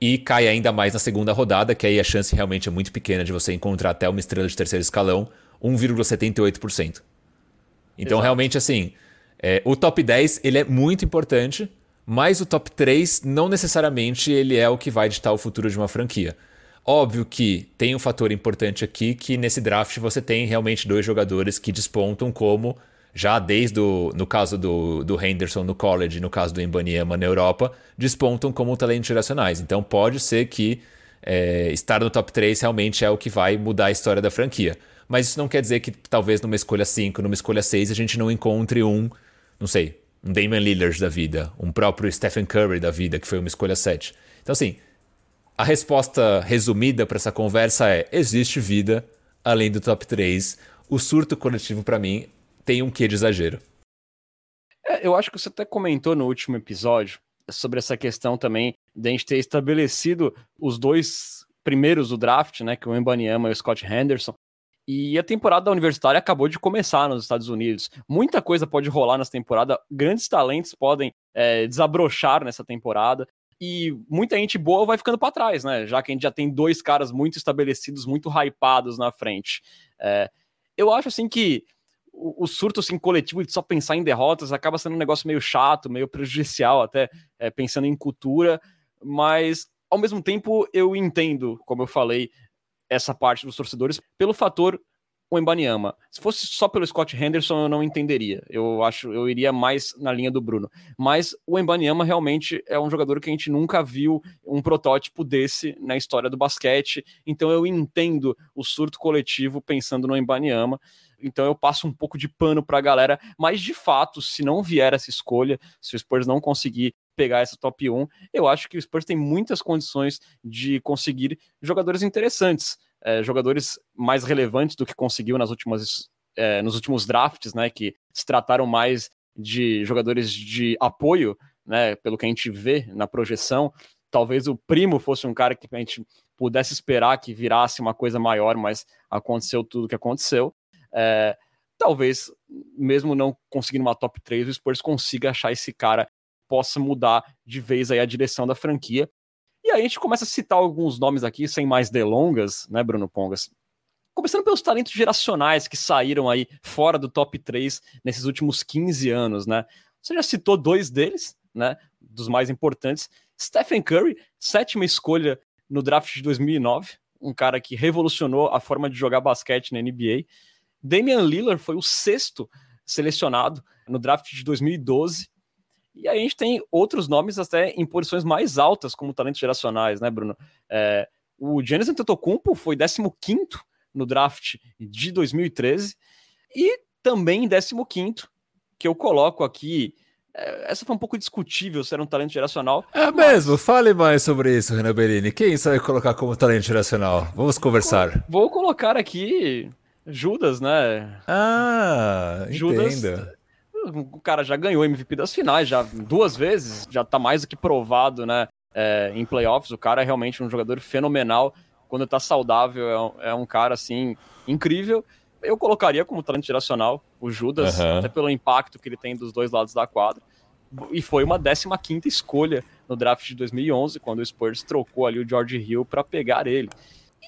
e cai ainda mais na segunda rodada, que aí a chance realmente é muito pequena de você encontrar até uma estrela de terceiro escalão, 1,78%. Então, Exato. realmente, assim, é, o top 10 ele é muito importante, mas o top 3 não necessariamente ele é o que vai ditar o futuro de uma franquia. Óbvio que tem um fator importante aqui que nesse draft você tem realmente dois jogadores que despontam como já desde o, no caso do, do Henderson no college, no caso do Embanyama na Europa, despontam como talentos geracionais. Então pode ser que é, estar no top 3 realmente é o que vai mudar a história da franquia. Mas isso não quer dizer que talvez numa escolha 5, numa escolha 6, a gente não encontre um, não sei, um Damian Lillard da vida, um próprio Stephen Curry da vida, que foi uma escolha 7. Então, assim, a resposta resumida para essa conversa é: existe vida além do top 3. O surto coletivo, para mim, tem um quê de exagero. É, eu acho que você até comentou no último episódio sobre essa questão também de a gente ter estabelecido os dois primeiros do draft, né, que é o Embanyama e o Scott Henderson, e a temporada universitária acabou de começar nos Estados Unidos. Muita coisa pode rolar nessa temporada, grandes talentos podem é, desabrochar nessa temporada, e muita gente boa vai ficando para trás, né? Já que a gente já tem dois caras muito estabelecidos, muito hypados na frente. É, eu acho assim que o, o, surto assim, coletivo de só pensar em derrotas acaba sendo um negócio meio chato, meio prejudicial, até é, pensando em cultura, mas ao mesmo tempo eu entendo, como eu falei, essa parte dos torcedores pelo fator o Embanyama. Se fosse só pelo Scott Henderson, eu não entenderia. Eu acho, eu iria mais na linha do Bruno. Mas o Embanyama realmente é um jogador que a gente nunca viu um protótipo desse na história do basquete. Então eu entendo o surto coletivo pensando no Embanyama então eu passo um pouco de pano para a galera, mas de fato, se não vier essa escolha, se o Spurs não conseguir pegar essa top 1, eu acho que o Spurs tem muitas condições de conseguir jogadores interessantes, é, jogadores mais relevantes do que conseguiu nas últimas, é, nos últimos drafts, né, que se trataram mais de jogadores de apoio, né, pelo que a gente vê na projeção. Talvez o primo fosse um cara que a gente pudesse esperar que virasse uma coisa maior, mas aconteceu tudo o que aconteceu. É, talvez, mesmo não conseguindo uma top 3, o Spurs consiga achar esse cara possa mudar de vez aí a direção da franquia. Aí a gente começa a citar alguns nomes aqui, sem mais delongas, né, Bruno Pongas? Começando pelos talentos geracionais que saíram aí fora do top 3 nesses últimos 15 anos, né? Você já citou dois deles, né? Dos mais importantes. Stephen Curry, sétima escolha no draft de 2009, um cara que revolucionou a forma de jogar basquete na NBA. Damian Lillard foi o sexto selecionado no draft de 2012. E aí a gente tem outros nomes até em posições mais altas como talentos geracionais, né, Bruno? É, o Giannis Antetokounmpo foi 15º no draft de 2013 e também 15º, que eu coloco aqui é, essa foi um pouco discutível se era um talento geracional. É mas... mesmo? Fale mais sobre isso, Renan Bellini. Quem você vai colocar como talento geracional? Vamos conversar. Vou colocar aqui Judas, né? Ah, Judas, entendo. O cara já ganhou MVP das finais, já duas vezes, já tá mais do que provado, né? É, em playoffs, o cara é realmente um jogador fenomenal. Quando tá saudável, é um, é um cara assim incrível. Eu colocaria como talento geracional o Judas, uhum. até pelo impacto que ele tem dos dois lados da quadra. E foi uma 15 escolha no draft de 2011, quando o Spurs trocou ali o George Hill para pegar ele.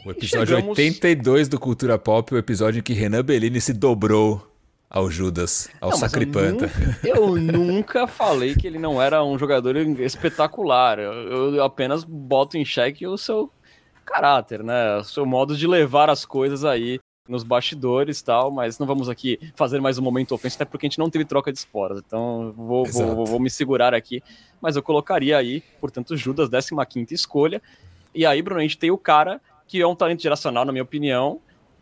O episódio chegamos... 82 do Cultura Pop, o episódio em que Renan Bellini se dobrou ao Judas, ao não, Sacripanta. Eu nunca, eu nunca, falei que ele não era um jogador espetacular. Eu, eu, apenas boto em xeque o seu caráter, né? O seu modo de levar as coisas aí nos bastidores e tal, mas não vamos aqui fazer mais um momento ofensivo, até porque a gente não teve troca de esporas. Então vou, vou, vou, vou me segurar aqui, mas eu colocaria aí, portanto, Judas, 15 escolha. E aí, Bruno, a gente tem o cara que é um talento geracional, na minha opinião,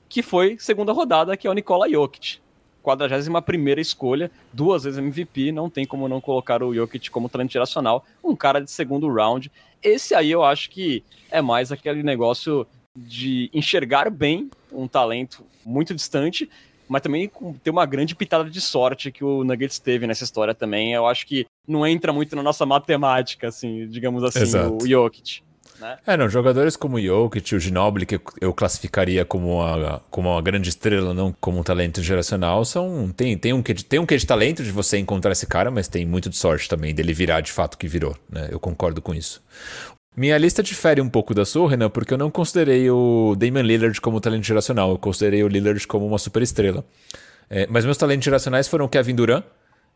que foi segunda rodada, que é o Nikola Jokic. 41 escolha, duas vezes MVP, não tem como não colocar o Jokic como talento geracional, um cara de segundo round. Esse aí eu acho que é mais aquele negócio de enxergar bem um talento muito distante, mas também ter uma grande pitada de sorte que o Nuggets teve nessa história também. Eu acho que não entra muito na nossa matemática, assim, digamos assim, Exato. o Jokic. Né? É, não, jogadores como o Jokic, o Ginobili, que eu classificaria como uma, como uma grande estrela, não como um talento geracional, são tem, tem, um tem um que de talento de você encontrar esse cara, mas tem muito de sorte também dele virar de fato que virou, né? Eu concordo com isso. Minha lista difere um pouco da sua, Renan, porque eu não considerei o Damian Lillard como talento geracional, eu considerei o Lillard como uma super estrela. É, mas meus talentos geracionais foram o Kevin Durant,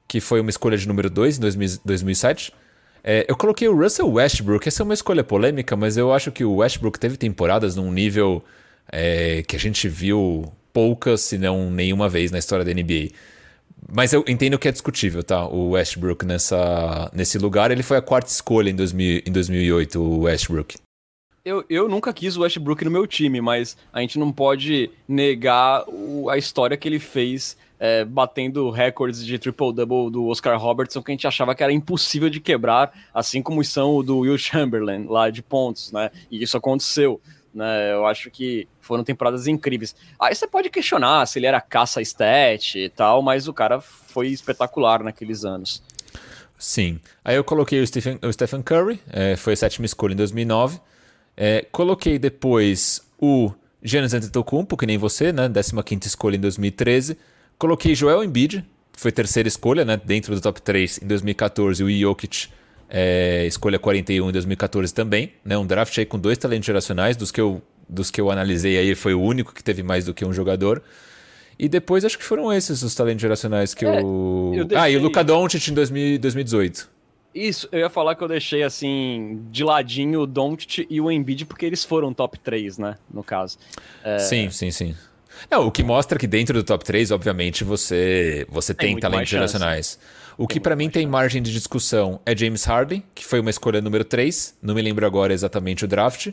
que foi uma escolha de número 2 em 2007, é, eu coloquei o Russell Westbrook. Essa é uma escolha polêmica, mas eu acho que o Westbrook teve temporadas num nível é, que a gente viu poucas, se não nenhuma vez na história da NBA. Mas eu entendo que é discutível, tá? O Westbrook nessa, nesse lugar. Ele foi a quarta escolha em, 2000, em 2008, o Westbrook. Eu, eu nunca quis o Westbrook no meu time, mas a gente não pode negar o, a história que ele fez é, batendo recordes de triple-double do Oscar Robertson que a gente achava que era impossível de quebrar, assim como são o do Will Chamberlain, lá de pontos, né? E isso aconteceu. Né, eu acho que foram temporadas incríveis. Aí você pode questionar se ele era caça stat e tal, mas o cara foi espetacular naqueles anos. Sim. Aí eu coloquei o Stephen, o Stephen Curry, é, foi a sétima escolha em 2009. É, coloquei depois o Giannis Antetokounmpo, que nem você, né? 15 escolha em 2013. Coloquei Joel Embiid, que foi terceira escolha, né? Dentro do top 3 em 2014, o Jokic, é, escolha 41 em 2014 também, né? Um draft aí com dois talentos geracionais, dos que eu, dos que eu analisei aí, foi o único que teve mais do que um jogador. E depois acho que foram esses os talentos geracionais que é, eu... eu deixei... Ah, e o Luca Doncic em 2000, 2018. Isso, eu ia falar que eu deixei assim, de ladinho o Doncic e o Embiid, porque eles foram top 3, né? No caso. É... Sim, sim, sim. Não, o que mostra que dentro do top 3, obviamente, você, você tem, tem talentos geracionais. O tem que para mim tem margem de discussão é James Harden, que foi uma escolha número 3, não me lembro agora exatamente o draft,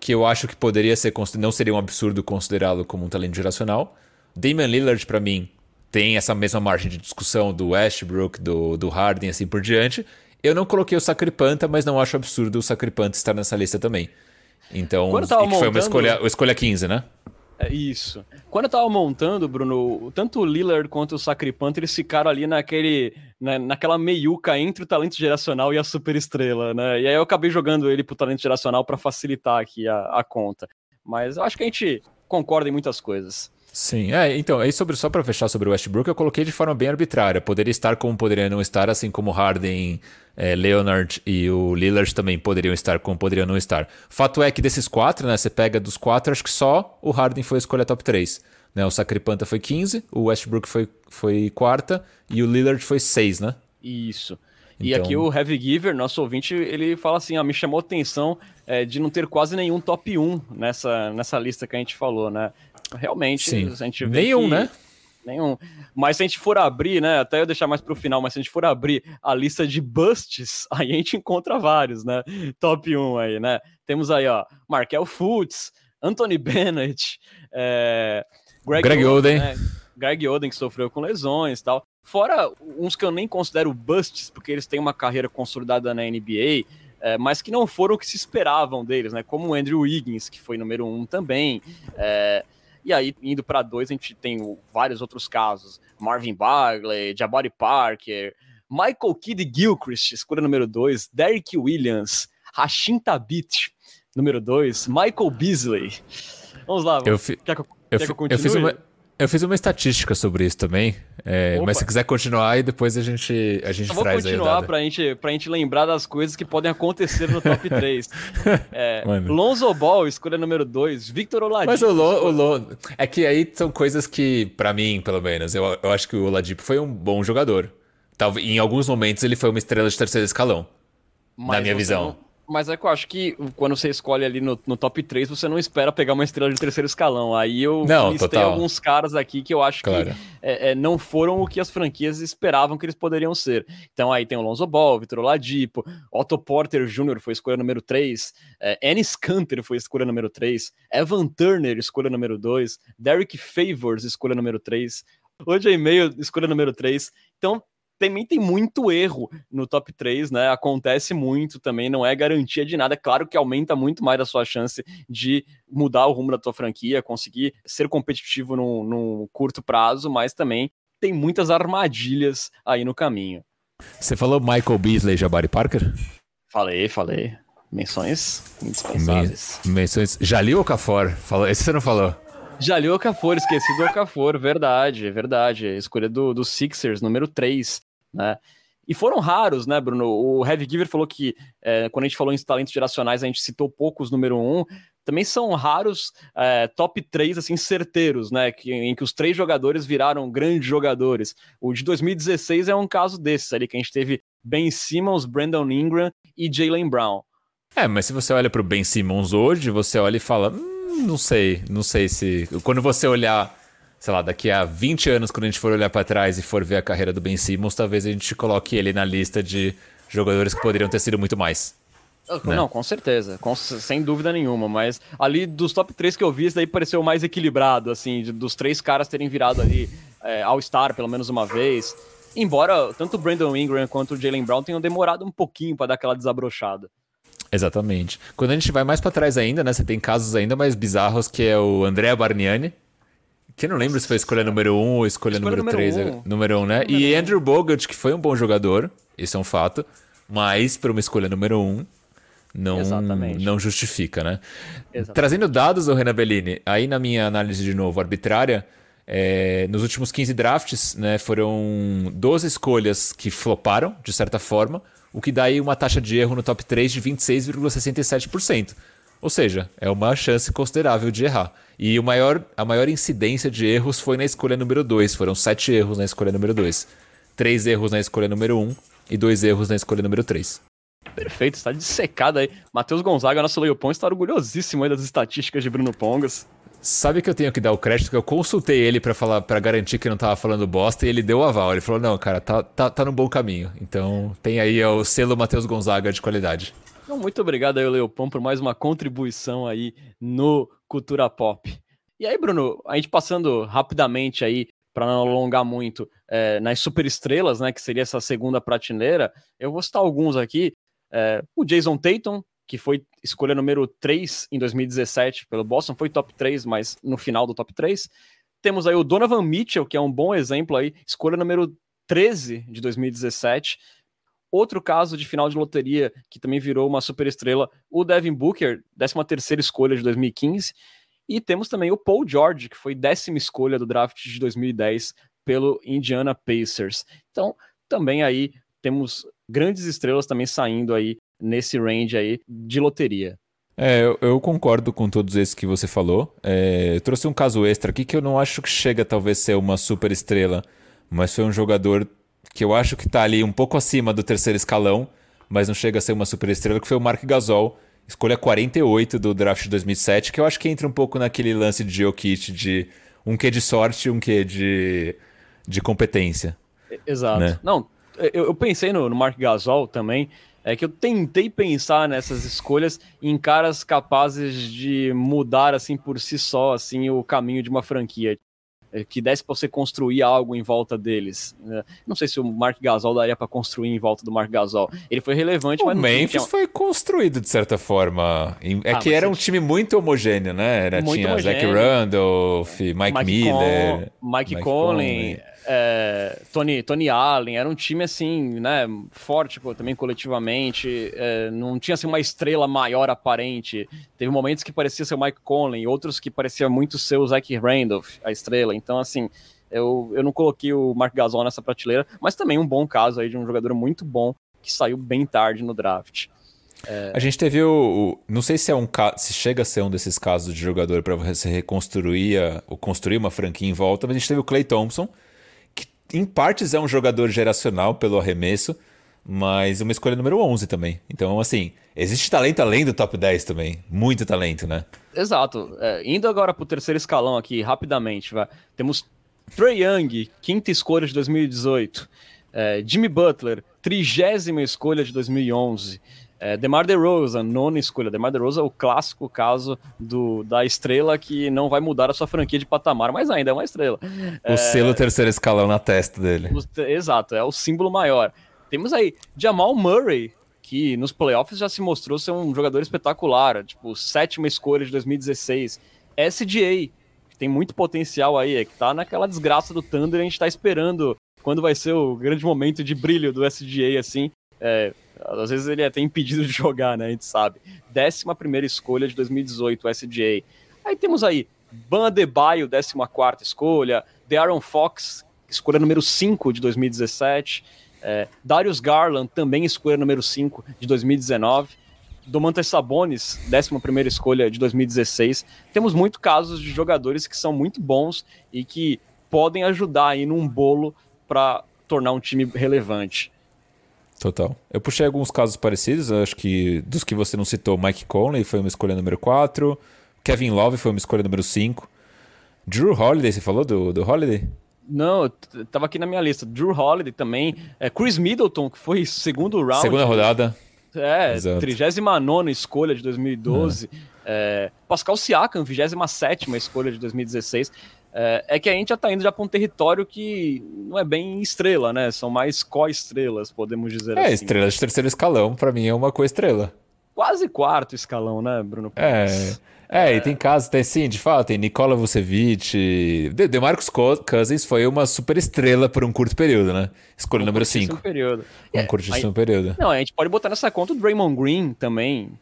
que eu acho que poderia ser, não seria um absurdo considerá-lo como um talento geracional. Damian Lillard, para mim, tem essa mesma margem de discussão do Westbrook, do, do Harden, assim por diante. Eu não coloquei o Sacripanta, mas não acho absurdo o Sacripanta estar nessa lista também. Então, que montando... foi uma escolha, uma escolha 15, né? É isso. Quando eu tava montando, Bruno, tanto o Lillard quanto o Sacripanta, eles ficaram ali naquele, na, naquela meiuca entre o talento geracional e a superestrela, né? E aí eu acabei jogando ele pro talento geracional para facilitar aqui a, a conta. Mas eu acho que a gente concorda em muitas coisas. Sim, é, então, aí sobre, só para fechar sobre o Westbrook, eu coloquei de forma bem arbitrária. Poderia estar como poderia não estar, assim como Harden, é, Leonard e o Lillard também poderiam estar como poderiam não estar. Fato é que desses quatro, né, você pega dos quatro, acho que só o Harden foi a escolha top 3. Né? O Sacripanta foi 15, o Westbrook foi, foi quarta e o Lillard foi 6, né? Isso. E então... aqui o Heavy Giver, nosso ouvinte, ele fala assim: ah, me chamou a atenção é, de não ter quase nenhum top 1 nessa, nessa lista que a gente falou, né? Realmente, Sim. a gente vê Nenhum, que... né? Nenhum. Mas se a gente for abrir, né? Até eu deixar mais pro final, mas se a gente for abrir a lista de busts, aí a gente encontra vários, né? Top 1 aí, né? Temos aí, ó, Markel Fultz, Anthony Bennett, é... Greg, Greg Oden. Né? Greg Oden, que sofreu com lesões e tal. Fora uns que eu nem considero busts, porque eles têm uma carreira consolidada na NBA, é, mas que não foram o que se esperavam deles, né? Como o Andrew Wiggins, que foi número um também. É, e aí, indo para dois, a gente tem vários outros casos: Marvin Bagley, Jabari Parker, Michael Kidd Gilchrist, escolha número dois, Derrick Williams, Rashim Tabit, número dois, Michael Beasley. Vamos lá, eu fi... quer que eu, eu, quer que eu, eu fiz uma eu fiz uma estatística sobre isso também, é, mas se quiser continuar aí depois a gente a gente Só traz vou continuar para gente pra gente lembrar das coisas que podem acontecer no top 3. é, Lonzo Ball, escolha número 2, Victor Oladipo. Mas o, Lo, o Lo, é que aí são coisas que para mim, pelo menos, eu, eu acho que o Oladipo foi um bom jogador. Talvez em alguns momentos ele foi uma estrela de terceiro escalão. Mas na minha visão. Não mas é que eu acho que quando você escolhe ali no, no, top 3, você não espera pegar uma estrela de terceiro escalão. Aí eu não, listei total. alguns caras aqui que eu acho claro. que é, é, não foram o que as franquias esperavam que eles poderiam ser. Então aí tem o Lonzo Ball, Vitor Oladipo, Otto Porter Jr. foi escolha número 3, é, Ennis Canter foi escolha número 3, Evan Turner, escolha número 2, Derek Favors, escolha número 3, OJ Mayo, escolha número 3. Então também tem muito erro no top 3, né? Acontece muito também, não é garantia de nada. É claro que aumenta muito mais a sua chance de mudar o rumo da tua franquia, conseguir ser competitivo no, no curto prazo, mas também tem muitas armadilhas aí no caminho. Você falou Michael Beasley e Jabari Parker? Falei, falei. menções indispensáveis. Men menções. Jalil Okafor, falou, esse você não falou. Jalil Okafor, esqueci do Okafor, verdade, verdade. Escolha do, do Sixers, número 3, né? E foram raros, né, Bruno? O Heavy Giver falou que é, quando a gente falou em talentos geracionais, a gente citou poucos número 1. Também são raros é, top 3, assim, certeiros, né? Que, em que os três jogadores viraram grandes jogadores. O de 2016 é um caso desses ali, que a gente teve Ben Simmons, Brandon Ingram e Jalen Brown. É, mas se você olha para o Ben Simmons hoje, você olha e fala, hum, não sei, não sei se... Quando você olhar sei lá, daqui a 20 anos, quando a gente for olhar para trás e for ver a carreira do Ben Simmons, talvez a gente coloque ele na lista de jogadores que poderiam ter sido muito mais. Né? Não, com certeza, com, sem dúvida nenhuma, mas ali dos top 3 que eu vi, esse daí pareceu mais equilibrado, assim, de, dos três caras terem virado ali é, All-Star pelo menos uma vez. Embora tanto o Brandon Ingram quanto o Jalen Brown tenham demorado um pouquinho para dar aquela desabrochada. Exatamente. Quando a gente vai mais para trás ainda, né, você tem casos ainda mais bizarros que é o Andrea Barniani, que eu não lembro se foi escolha número 1 um, ou escolha, escolha número 3. Um. Número 1, um, né? Número e um. Andrew Bogut, que foi um bom jogador, isso é um fato, mas para uma escolha número 1, um, não, não justifica, né? Exatamente. Trazendo dados, Renan Bellini, aí na minha análise de novo arbitrária, é, nos últimos 15 drafts, né, foram 12 escolhas que floparam, de certa forma, o que dá aí uma taxa de erro no top 3 de 26,67%. Ou seja, é uma chance considerável de errar. E o maior, a maior incidência de erros foi na escolha número 2. Foram sete erros na escolha número 2. Três erros na escolha número 1 um, e dois erros na escolha número 3. Perfeito, está dissecado aí. Matheus Gonzaga, nosso Leopon, está orgulhosíssimo aí das estatísticas de Bruno Pongas. Sabe que eu tenho que dar o crédito que eu consultei ele para falar para garantir que não tava falando bosta e ele deu o aval. Ele falou: "Não, cara, tá tá, tá no bom caminho". Então, tem aí o selo Matheus Gonzaga de qualidade. Então, muito obrigado aí, Leopon, por mais uma contribuição aí no Cultura Pop. E aí, Bruno, a gente passando rapidamente aí, para não alongar muito, é, nas superestrelas, né, que seria essa segunda prateleira, eu vou citar alguns aqui. É, o Jason Tatum, que foi escolha número 3 em 2017 pelo Boston, foi top 3, mas no final do top 3. Temos aí o Donovan Mitchell, que é um bom exemplo aí, escolha número 13 de 2017. Outro caso de final de loteria, que também virou uma superestrela, o Devin Booker, 13 terceira escolha de 2015. E temos também o Paul George, que foi décima escolha do draft de 2010 pelo Indiana Pacers. Então, também aí temos grandes estrelas também saindo aí nesse range aí de loteria. É, eu, eu concordo com todos esses que você falou. É, trouxe um caso extra aqui que eu não acho que chega talvez ser uma super estrela, mas foi um jogador que eu acho que está ali um pouco acima do terceiro escalão, mas não chega a ser uma super estrela, que foi o Mark Gasol, escolha 48 do draft de 2007, que eu acho que entra um pouco naquele lance de Jokic de um quê de sorte um quê de, de competência. Exato. Né? Não, eu, eu pensei no, no, Mark Gasol também, é que eu tentei pensar nessas escolhas em caras capazes de mudar assim por si só assim o caminho de uma franquia. É, que desse para você construir algo em volta deles. Né? Não sei se o Mark Gasol daria para construir em volta do Mark Gasol. Ele foi relevante, o mas Memphis tinha... foi construído de certa forma. É ah, que era um time muito homogêneo, né? Era, tinha homogêneo. Zach Randolph, Mike, Mike Miller, Con... Mike, Mike Conley. Conley é, Tony, Tony Allen, era um time assim, né, forte também coletivamente, é, não tinha assim, uma estrela maior aparente. Teve momentos que parecia ser o Mike Conley, outros que parecia muito ser o Zach Randolph, a estrela. Então, assim, eu, eu não coloquei o Mark Gasol nessa prateleira, mas também um bom caso aí de um jogador muito bom que saiu bem tarde no draft. É... A gente teve o, o, Não sei se é um se chega a ser um desses casos de jogador para você reconstruir ou construir uma franquia em volta, mas a gente teve o Clay Thompson, em partes é um jogador geracional pelo arremesso, mas uma escolha número 11 também. Então, assim, existe talento além do top 10 também. Muito talento, né? Exato. É, indo agora para o terceiro escalão aqui, rapidamente, vai. temos Trey Young, quinta escolha de 2018. É, Jimmy Butler, trigésima escolha de 2011. É, DeMar DeRozan, nona escolha. DeMar DeRozan é o clássico caso do, da estrela que não vai mudar a sua franquia de patamar, mas ainda é uma estrela. O é, selo terceiro escalão na testa dele. O, exato, é o símbolo maior. Temos aí Jamal Murray, que nos playoffs já se mostrou ser um jogador espetacular, tipo, sétima escolha de 2016. SGA, que tem muito potencial aí, é que tá naquela desgraça do Thunder, a gente tá esperando quando vai ser o grande momento de brilho do SGA, assim, É, às vezes ele é até impedido de jogar, né? A gente sabe. Décima primeira escolha de 2018, SGA. Aí temos aí Ban Adebayo, décima quarta escolha. De'Aaron Fox, escolha número 5 de 2017. É, Darius Garland, também escolha número 5 de 2019. Domantas Sabonis, 11 primeira escolha de 2016. Temos muitos casos de jogadores que são muito bons e que podem ajudar aí num bolo para tornar um time relevante. Total. Eu puxei alguns casos parecidos, acho que dos que você não citou, Mike Conley foi uma escolha número 4, Kevin Love foi uma escolha número 5. Drew Holiday, você falou do, do Holiday? Não, tava aqui na minha lista. Drew Holiday também. É, Chris Middleton, que foi segundo round. Segunda rodada. É, Exato. 39 escolha de 2012. É. É, Pascal Siakam, 27 escolha de 2016. É, é, que a gente já tá indo já para um território que não é bem estrela, né? São mais co-estrelas, podemos dizer é, assim. É, estrela de terceiro escalão, para mim é uma co-estrela. Quase quarto escalão, né, Bruno? É. É, é, e tem casos, tem sim, de fato, tem Nikola Vucevic. De, de Marcos Cousins foi uma super estrela por um curto período, né? Escolha um número 5. período. Um é, curtíssimo aí, período. Não, a gente pode botar nessa conta o Draymond Green também,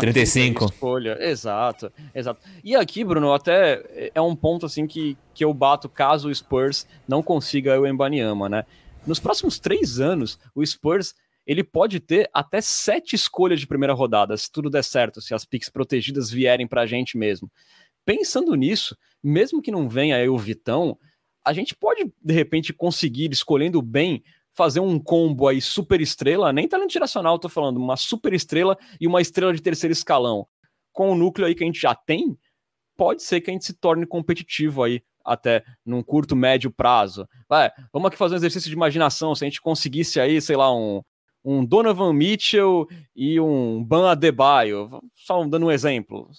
35 escolha. Exato, exato. E aqui, Bruno, até é um ponto assim que, que eu bato caso o Spurs não consiga o Embanyama, né? Nos próximos três anos, o Spurs ele pode ter até sete escolhas de primeira rodada, se tudo der certo, se as picks protegidas vierem para a gente mesmo. Pensando nisso, mesmo que não venha aí o Vitão, a gente pode, de repente, conseguir, escolhendo bem, fazer um combo aí super estrela, nem talento geracional, tô falando, uma super estrela e uma estrela de terceiro escalão. Com o núcleo aí que a gente já tem, pode ser que a gente se torne competitivo aí até num curto, médio prazo. Vai, vamos aqui fazer um exercício de imaginação, se a gente conseguisse aí, sei lá, um, um Donovan Mitchell e um Ban Adebayo, só dando um exemplo.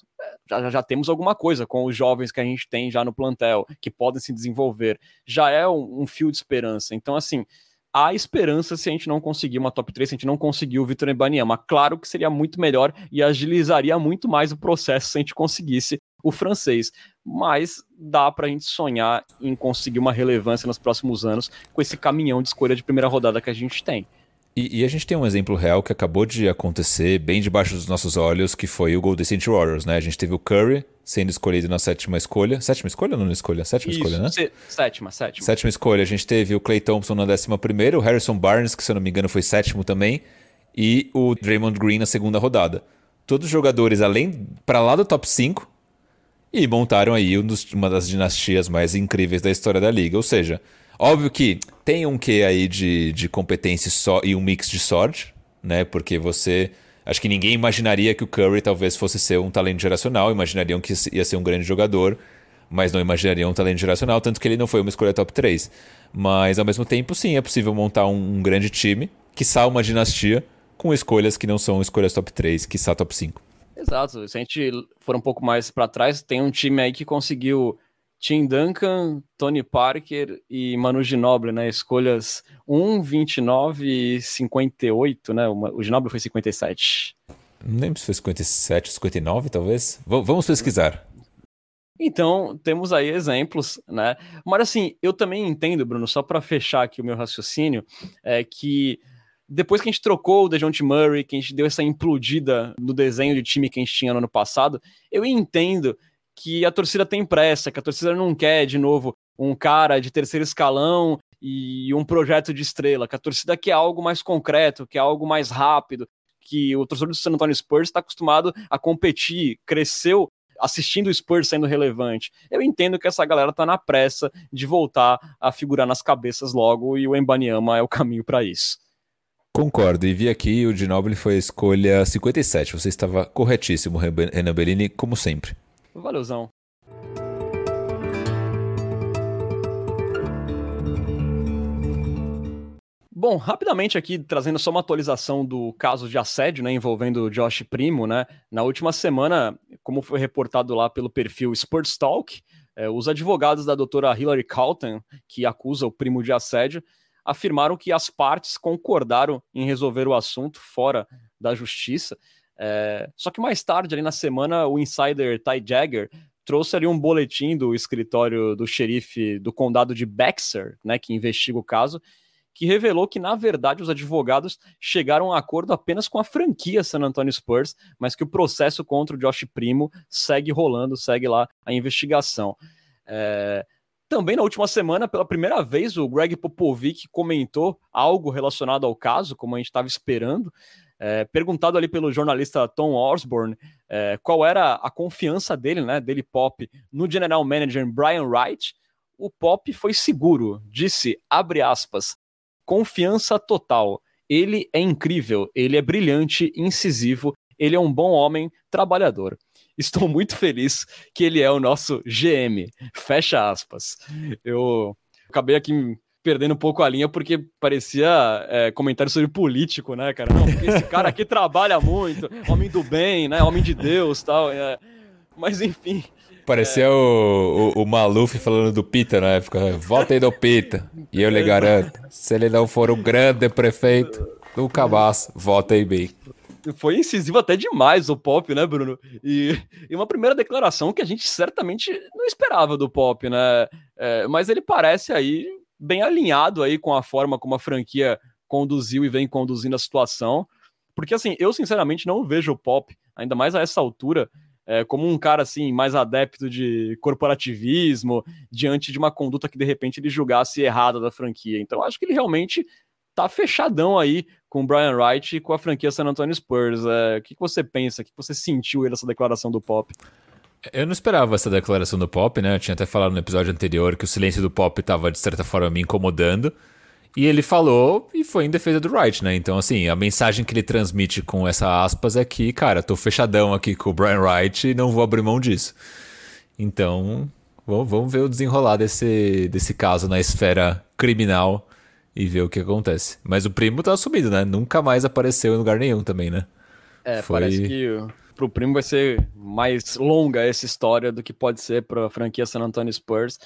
Já, já, temos alguma coisa com os jovens que a gente tem já no plantel, que podem se desenvolver. Já é um, um fio de esperança. Então, assim, há esperança se a gente não conseguir uma top 3, se a gente não conseguir o Vitor Embanyama. Claro que seria muito melhor e agilizaria muito mais o processo se a gente conseguisse o francês. Mas dá para a gente sonhar em conseguir uma relevância nos próximos anos com esse caminhão de escolha de primeira rodada que a gente tem. E, e, a gente tem um exemplo real que acabou de acontecer bem debaixo dos nossos olhos, que foi o Golden State Warriors, né? A gente teve o Curry sendo escolhido na sétima escolha. Sétima escolha ou não escolha? Sétima Isso, escolha, né? Sétima, sétima. Sétima escolha. A gente teve o Clay Thompson na décima primeira, o Harrison Barnes, que se eu não me engano foi sétimo também, e o Draymond Green na segunda rodada. Todos jogadores, além para lá do top 5, e montaram aí um dos, uma das dinastias mais incríveis da história da liga. Ou seja, Óbvio que tem um quê aí de, de competência só e um mix de sorte, né? Porque você. Acho que ninguém imaginaria que o Curry talvez fosse ser um talento geracional, imaginariam que ia ser um grande jogador, mas não imaginariam um talento geracional, tanto que ele não foi uma escolha top 3. Mas ao mesmo tempo, sim, é possível montar um, um grande time, que uma dinastia, com escolhas que não são escolhas top 3, que top 5. Exato. Se a gente for um pouco mais para trás, tem um time aí que conseguiu Tim Duncan, Tony Parker e Manu Ginobili, né? Escolhas 1, 29 e 58, né? O Ginobili foi 57. Não lembro se foi 57, 59, talvez. V vamos pesquisar. Então, temos aí exemplos, né? Mas assim, eu também entendo, Bruno, só para fechar aqui o meu raciocínio, é que depois que a gente trocou o DeJounte Murray, que a gente deu essa implodida no desenho de time que a gente tinha no ano passado, eu entendo que a torcida tem pressa, que a torcida não quer de novo um cara de terceiro escalão e um projeto de estrela, que a torcida quer algo mais concreto, quer algo mais rápido, que o torcedor do San Antonio Spurs está acostumado a competir, cresceu assistindo o Spurs sendo relevante. Eu entendo que essa galera tá na pressa de voltar a figurar nas cabeças logo e o Embanyama é o caminho para isso. Concordo, e vi aqui o Ginobili foi a escolha 57. Você estava corretíssimo, Renan Bellini, como sempre. Valeuzão. Bom, rapidamente aqui trazendo só uma atualização do caso de assédio, né, envolvendo o Josh Primo, né? Na última semana, como foi reportado lá pelo perfil Sports Talk, é, os advogados da doutora Hillary Calton, que acusa o primo de assédio, afirmaram que as partes concordaram em resolver o assunto fora da justiça. É, só que mais tarde, ali na semana, o insider Ty Jagger trouxe ali um boletim do escritório do xerife do condado de Bexar, né, que investiga o caso, que revelou que, na verdade, os advogados chegaram a acordo apenas com a franquia San Antonio Spurs, mas que o processo contra o Josh Primo segue rolando, segue lá a investigação. É... Também na última semana, pela primeira vez, o Greg Popovic comentou algo relacionado ao caso, como a gente estava esperando. É, perguntado ali pelo jornalista Tom Osborne é, qual era a confiança dele, né, dele Pop, no general manager Brian Wright, o Pop foi seguro, disse, abre aspas, confiança total. Ele é incrível, ele é brilhante, incisivo, ele é um bom homem, trabalhador. Estou muito feliz que ele é o nosso GM. Fecha aspas. Eu acabei aqui perdendo um pouco a linha porque parecia é, comentário sobre político, né, cara? Não, porque esse cara aqui trabalha muito, homem do bem, né? Homem de Deus tal. É... Mas enfim. Parecia é... o, o, o, Maluf falando do Pita na época. Volta aí do Pita. E eu lhe garanto, se ele não for o grande prefeito cabaço, volta aí bem foi incisivo até demais o Pop, né, Bruno? E, e, uma primeira declaração que a gente certamente não esperava do Pop, né? É, mas ele parece aí bem alinhado aí com a forma como a franquia conduziu e vem conduzindo a situação. Porque, assim, eu sinceramente não vejo o Pop, ainda mais a essa altura, é, como um cara assim mais adepto de corporativismo diante de uma conduta que de repente ele julgasse errada da franquia. Então acho que ele realmente tá fechadão aí com o Brian Wright e com a franquia San Antonio Spurs. É, o que, que você pensa? O que você sentiu aí dessa declaração do Pop? Eu não esperava essa declaração do Pop, né? Eu tinha até falado no episódio anterior que o silêncio do Pop estava, de certa forma, me incomodando. E ele falou e foi em defesa do Wright, né? Então, assim, a mensagem que ele transmite com essa aspas é que, cara, tô fechadão aqui com o Brian Wright e não vou abrir mão disso. Então, vamos ver o desenrolar desse, desse caso na esfera criminal e ver o que acontece. Mas o primo tá assumido, né? Nunca mais apareceu em lugar nenhum também, né? É, Foi... parece que pro primo vai ser mais longa essa história do que pode ser para a franquia San Antonio Spurs.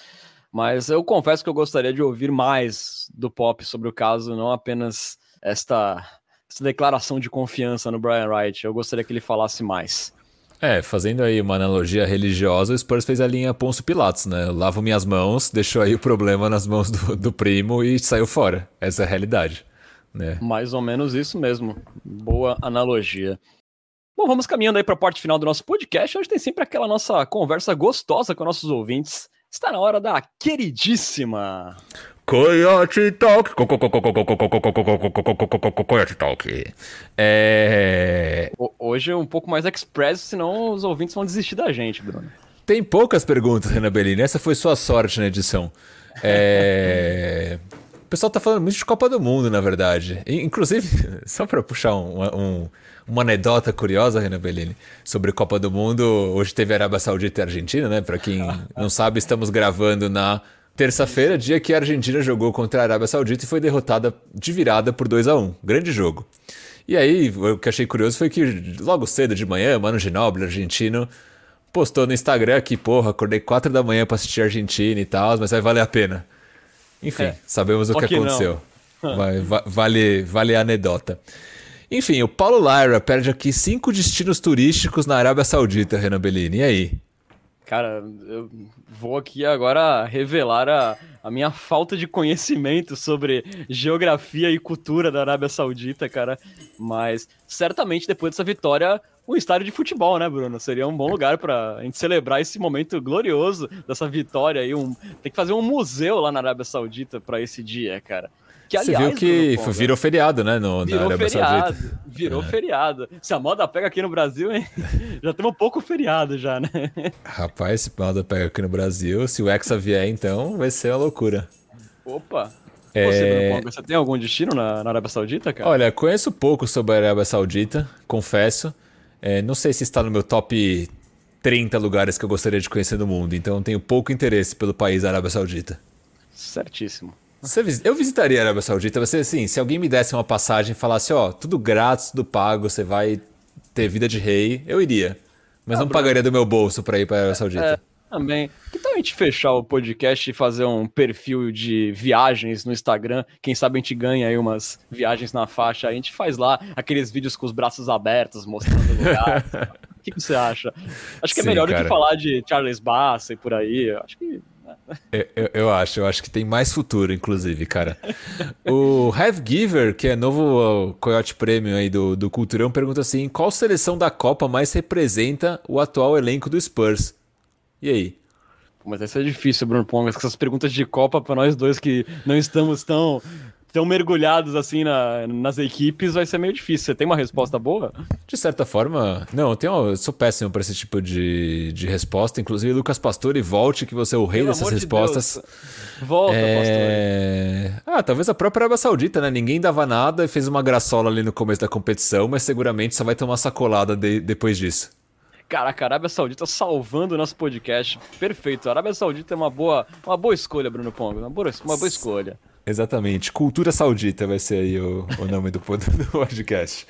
Mas eu confesso que eu gostaria de ouvir mais do Pop sobre o caso, não apenas esta, esta declaração de confiança no Brian Wright. Eu gostaria que ele falasse mais. É, fazendo aí uma analogia religiosa, o Spurs fez a linha Ponço Pilatos, né? Lavo minhas mãos, deixou aí o problema nas mãos do, do primo e saiu fora. Essa é a realidade. Né? Mais ou menos isso mesmo. Boa analogia. Bom, vamos caminhando aí para a parte final do nosso podcast, onde tem sempre aquela nossa conversa gostosa com nossos ouvintes. Está na hora da queridíssima Coyote Talk. Coyote Talk. É... Hoje é um pouco mais express, senão os ouvintes vão desistir da gente, Bruno. Tem poucas perguntas, Renan Bellini. Essa foi sua sorte na edição. É... O pessoal tá falando muito de Copa do Mundo, na verdade. Inclusive, só para puxar um, um, uma anedota curiosa, Renan Bellini, sobre Copa do Mundo. Hoje teve Arábia Saudita e Argentina, né? Para quem não sabe, estamos gravando na Terça-feira, dia que a Argentina jogou contra a Arábia Saudita e foi derrotada de virada por 2 a 1 Grande jogo. E aí, o que achei curioso foi que logo cedo de manhã, Mano Ginóbili, argentino, postou no Instagram que, porra, acordei 4 da manhã para assistir a Argentina e tal, mas vai valer a pena. Enfim, é. sabemos o que, que aconteceu. Vai, vale, vale a anedota. Enfim, o Paulo Lyra perde aqui cinco destinos turísticos na Arábia Saudita, Renan Bellini. E aí? Cara, eu vou aqui agora revelar a, a minha falta de conhecimento sobre geografia e cultura da Arábia Saudita, cara. Mas certamente depois dessa vitória, um estádio de futebol, né, Bruno? Seria um bom lugar para a gente celebrar esse momento glorioso dessa vitória aí. Um, tem que fazer um museu lá na Arábia Saudita para esse dia, cara. Que, aliás, Você viu que Bruno, virou feriado, né? No, virou feriado, Saudita. Virou é. feriado. Se a moda pega aqui no Brasil, hein? já temos um pouco feriado já, né? Rapaz, se a moda pega aqui no Brasil, se o Hexa vier, então, vai ser uma loucura. Opa! É... Você, você tem algum destino na, na, Arábia Saudita, cara? Olha, conheço pouco sobre a Arábia Saudita, confesso. É, não sei se está no meu top 30 lugares que eu gostaria de conhecer no mundo, então tenho pouco interesse pelo país Arábia Saudita. Certíssimo. Você, eu visitaria a Arábia Saudita. Você, assim, se alguém me desse uma passagem e falasse, ó, tudo grátis, tudo pago, você vai ter vida de rei, eu iria. Mas ah, não Bruno. pagaria do meu bolso para ir para a Arábia Saudita. É, também. Que tal a gente fechar o podcast e fazer um perfil de viagens no Instagram? Quem sabe a gente ganha aí umas viagens na faixa. A gente faz lá aqueles vídeos com os braços abertos, mostrando o lugar. o que, que, você acha? Acho que é Sim, melhor cara. do que falar de Charles Bass e por aí. Acho que Eu, eu, eu, acho, eu acho que tem mais futuro, inclusive, cara. o Have Giver, que é novo Coyote Premium aí do, do Culturão, pergunta assim: qual seleção da Copa mais representa o atual elenco do Spurs? E aí? Mas essa é difícil, Bruno Pongas, com essas perguntas de Copa para nós dois que não estamos tão tão mergulhados assim na, nas equipes, vai ser meio difícil. Você tem uma resposta boa? De certa forma, não, eu, tenho, eu sou péssimo para esse tipo de, de resposta. Inclusive, Lucas Pastore, volte que você é o rei Pelo dessas respostas. De Volta, é... Pastore. Ah, talvez a própria Arábia Saudita, né? Ninguém dava nada e fez uma graçola ali no começo da competição, mas seguramente só vai ter uma sacolada de, depois disso. Caraca, a Arábia Saudita salvando o nosso podcast. Perfeito. A Arábia Saudita é uma boa, uma boa escolha, Bruno Pongo. Uma boa, uma boa escolha. Exatamente. Cultura Saudita vai ser aí o, o nome do, do podcast.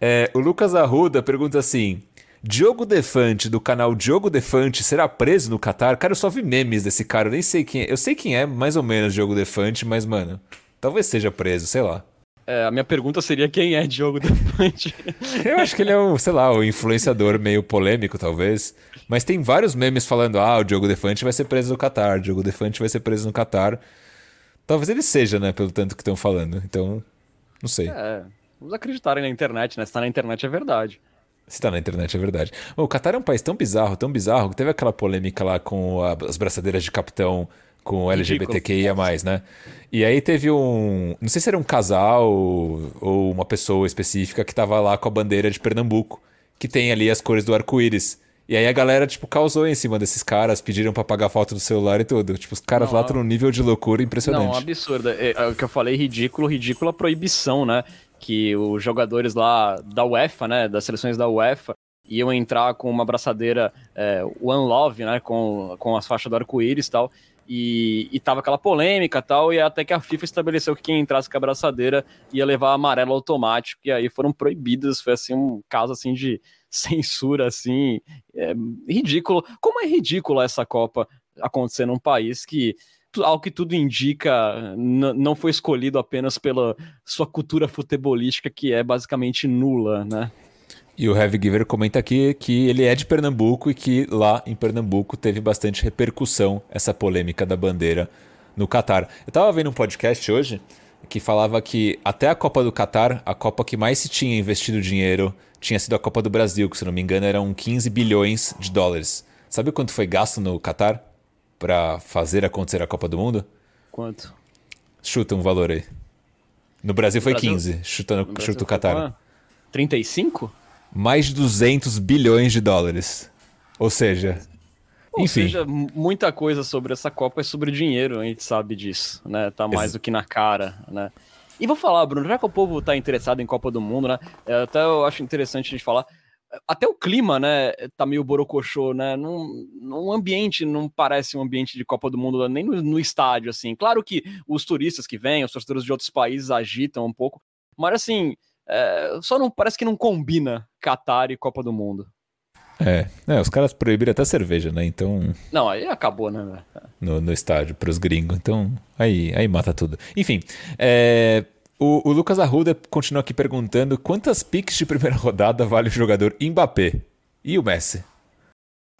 É, o Lucas Arruda pergunta assim: Diogo Defante, do canal Diogo Defante, será preso no Catar? Cara, eu só vi memes desse cara, eu nem sei quem é. Eu sei quem é, mais ou menos, Diogo Defante, mas, mano, talvez seja preso, sei lá. É, a minha pergunta seria quem é Diogo Defante? eu acho que ele é o, sei lá, o influenciador meio polêmico, talvez. Mas tem vários memes falando: ah, o Diogo Defante vai ser preso no Catar, o Diogo Defante vai ser preso no Catar. Talvez ele seja, né? Pelo tanto que estão falando. Então, não sei. É, vamos acreditar na internet, né? Se tá na internet é verdade. Se tá na internet é verdade. o Qatar é um país tão bizarro, tão bizarro, que teve aquela polêmica lá com a, as braçadeiras de capitão com LGBTQIA+, né? E aí teve um... Não sei se era um casal ou uma pessoa específica que tava lá com a bandeira de Pernambuco, que tem ali as cores do arco-íris. E aí a galera, tipo, causou em cima desses caras, pediram para pagar foto do celular e tudo. Tipo, os caras não, lá estão num nível de loucura impressionante. Não, absurdo. É, é, o que eu falei, ridículo, ridícula proibição, né? Que os jogadores lá da UEFA, né, das seleções da UEFA, iam entrar com uma abraçadeira é, One Love, né, com, com as faixas do arco-íris e tal, e, e tava aquela polêmica tal, e até que a FIFA estabeleceu que quem entrasse com a abraçadeira ia levar amarelo automático, e aí foram proibidas, foi assim um caso assim de censura assim, é ridículo. Como é ridículo essa Copa acontecer num país que ao que tudo indica, não foi escolhido apenas pela sua cultura futebolística, que é basicamente nula, né? E o Heavy Giver comenta aqui que ele é de Pernambuco e que lá em Pernambuco teve bastante repercussão essa polêmica da bandeira no Catar. Eu tava vendo um podcast hoje que falava que até a Copa do Catar, a Copa que mais se tinha investido dinheiro tinha sido a Copa do Brasil, que se não me engano eram 15 bilhões de dólares. Sabe quanto foi gasto no Catar para fazer acontecer a Copa do Mundo? Quanto? Chuta um valor aí. No Brasil foi Brasil? 15, chuta, no, chuta o Catar. 35? Mais de 200 bilhões de dólares. Ou seja, ou Enfim. seja, muita coisa sobre essa Copa é sobre dinheiro, a gente sabe disso, né? Tá mais Ex do que na cara, né? E vou falar, Bruno, já que o povo tá interessado em Copa do Mundo, né? É, até eu acho interessante a gente falar. Até o clima, né, tá meio borocochô, né? Num, num ambiente, não parece um ambiente de Copa do Mundo, nem no, no estádio, assim. Claro que os turistas que vêm, os torcedores de outros países agitam um pouco, mas assim, é, só não parece que não combina Qatar e Copa do Mundo. É, é, os caras proibiram até cerveja, né? Então. Não, aí acabou, né? No, no estádio, pros gringos. Então, aí, aí mata tudo. Enfim, é, o, o, Lucas Arruda continua aqui perguntando quantas picks de primeira rodada vale o jogador Mbappé e o Messi?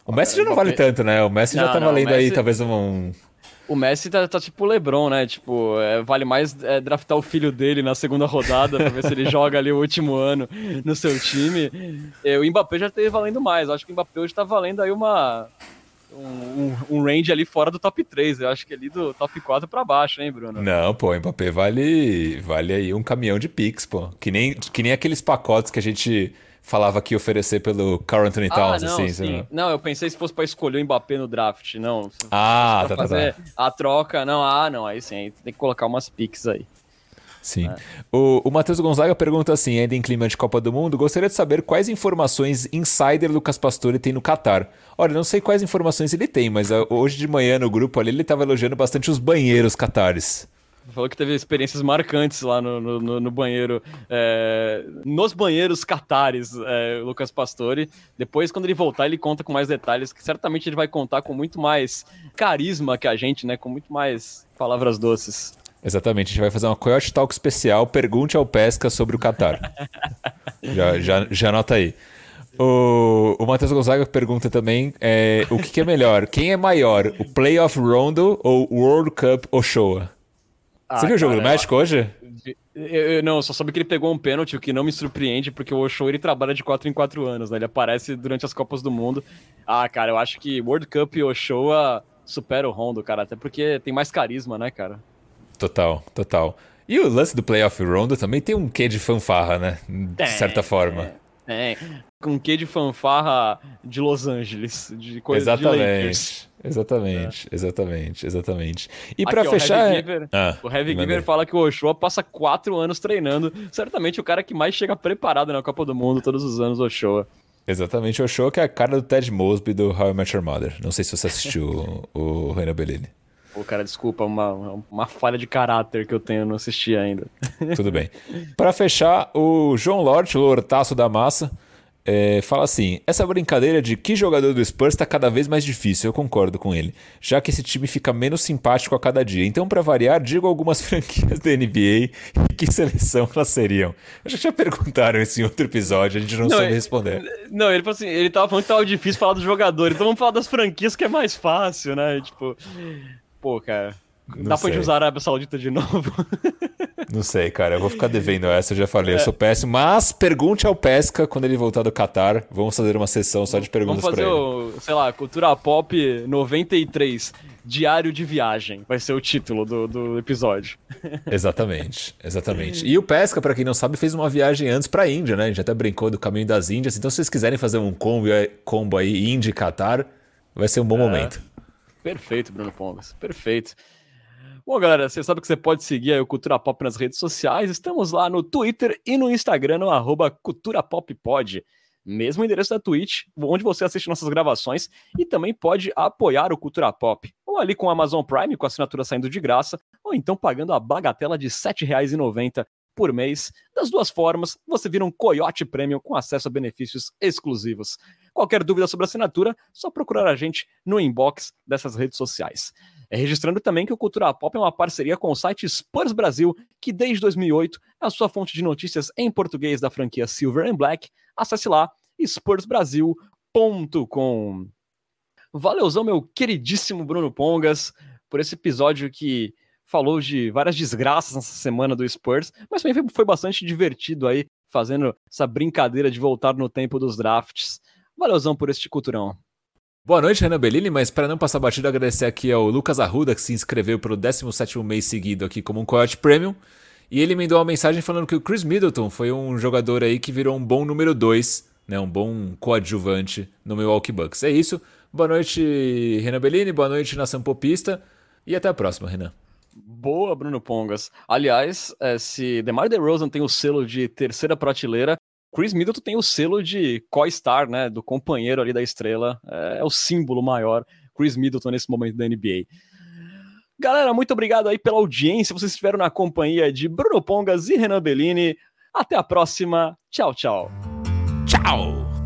O Messi já não vale tanto, né? O Messi não, já tá valendo Messi... aí talvez um, o Messi tá, tá tipo o LeBron, né? Tipo, é, vale mais é, draftar o filho dele na segunda rodada pra ver se ele joga ali o último ano no seu time. É, o Mbappé já tá valendo mais. Eu acho que o Mbappé hoje tá valendo aí uma. Um, um, range ali fora do top 3. Eu acho que ali do top 4 para baixo, hein, Bruno? Não, pô, o Mbappé vale, vale aí um caminhão de Pix, pô. Que nem, que nem aqueles pacotes que a gente falava que ia oferecer pelo Carl Anthony ah, Towns, ah, não, assim. Sim. Não, eu pensei se fosse para escolher o Mbappé no draft, não. Ah, tá, tá, fazer tá, a troca, não, ah, não, aí sim, aí tem que colocar umas picks aí. Sim. É. O, o Matheus Gonzaga pergunta assim, ainda em clima de Copa do Mundo, gostaria de saber quais informações insider Lucas Pastore tem no Qatar. Olha, não sei quais informações ele tem, mas uh, hoje de manhã no grupo ali ele estava elogiando bastante os banheiros catares. Falou que teve experiências marcantes lá no, no, no banheiro, é, nos banheiros catares, é, Lucas Pastore. Depois, quando ele voltar, ele conta com mais detalhes, que certamente ele vai contar com muito mais carisma que a gente, né? Com muito mais palavras doces. Exatamente, a gente vai fazer uma Coyote Talk especial, pergunte ao Pesca sobre o Qatar. já, já, já anota aí. O, o Matheus Gonzaga pergunta também é, o que, que, é melhor? Quem é maior, o Playoff Rondo ou o World Cup Oshoa? Ah, Você viu o jogo do México hoje? Eu, eu, não, só soube que ele pegou um pênalti, o que não me surpreende, porque o Oshoa ele trabalha de 4 em 4 anos, né? Ele aparece durante as Copas do Mundo. Ah, cara, eu acho que World Cup e Oshoa supera o Rondo, cara, até porque tem mais carisma, né, cara? Total, total. E o lance do Playoff Rondo também tem um quê de fanfarra, né? De certa forma. É. É, com um quê de fanfarra de Los Angeles, de coisa exatamente, de Exatamente, é. exatamente, exatamente. E para fechar... O Heavy Giver, ah, o Heavy Giver fala que o Ochoa passa quatro anos treinando. Certamente o cara que mais chega preparado na Copa do Mundo todos os anos, o Ochoa. Exatamente, o Ochoa que é a cara do Ted Mosby do How I Met Your Mother. Não sei se você assistiu o, o Reina Bellini. Pô, cara, desculpa, uma, uma falha de caráter que eu tenho, não assisti ainda. Tudo bem. Para fechar, o João Lort, o Hortaço da Massa, é, fala assim: essa brincadeira de que jogador do Spurs está cada vez mais difícil, eu concordo com ele, já que esse time fica menos simpático a cada dia. Então, para variar, digo algumas franquias da NBA e que seleção elas seriam. Eu já tinha perguntaram isso em outro episódio, a gente não, não soube responder. Não, ele falou assim: ele tava falando que tava difícil falar dos jogadores, então vamos falar das franquias que é mais fácil, né? Tipo. Pô, cara. Não dá sei. pra gente usar a Arábia Saudita de novo? Não sei, cara. Eu vou ficar devendo essa, eu já falei. Eu sou péssimo. Mas pergunte ao Pesca quando ele voltar do Qatar. Vamos fazer uma sessão só de perguntas pra ele. Vamos fazer o, sei lá, Cultura Pop 93. Diário de Viagem vai ser o título do, do episódio. Exatamente, exatamente. E o Pesca, para quem não sabe, fez uma viagem antes para a Índia, né? A gente até brincou do caminho das Índias. Então, se vocês quiserem fazer um combo, combo aí, Índia e Qatar, vai ser um bom é. momento. Perfeito, Bruno Pongas. Perfeito. Bom, galera, você sabe que você pode seguir o Cultura Pop nas redes sociais. Estamos lá no Twitter e no Instagram, no arroba Cultura Pop Pod. Mesmo endereço da Twitch, onde você assiste nossas gravações e também pode apoiar o Cultura Pop. Ou ali com o Amazon Prime, com a assinatura saindo de graça, ou então pagando a bagatela de R$ 7,90 por mês. Das duas formas, você vira um Coyote Premium com acesso a benefícios exclusivos. Qualquer dúvida sobre assinatura, só procurar a gente no inbox dessas redes sociais. É registrando também que o Cultura Pop é uma parceria com o site Spurs Brasil, que desde 2008 é a sua fonte de notícias em português da franquia Silver and Black. Acesse lá spursbrasil.com. Valeuzão, meu queridíssimo Bruno Pongas, por esse episódio que falou de várias desgraças nessa semana do Spurs, mas também foi bastante divertido aí, fazendo essa brincadeira de voltar no tempo dos drafts. Valeuzão por este culturão. Boa noite, Renan Bellini, mas para não passar batido, agradecer aqui ao Lucas Arruda, que se inscreveu pelo 17 mês seguido aqui como um Coyote Premium. E ele mandou uma mensagem falando que o Chris Middleton foi um jogador aí que virou um bom número 2, né, um bom coadjuvante no Milwaukee Bucks. É isso. Boa noite, Renan Bellini, boa noite, Nação Popista, e até a próxima, Renan. Boa, Bruno Pongas. Aliás, é, se DeMar DeRozan tem o selo de terceira prateleira, Chris Middleton tem o selo de co-star, né, do companheiro ali da estrela, é, é, o símbolo maior, Chris Middleton nesse momento da NBA. Galera, muito obrigado aí pela audiência, vocês estiveram na companhia de Bruno Pongas e Renan Bellini. Até a próxima, tchau, tchau. Tchau!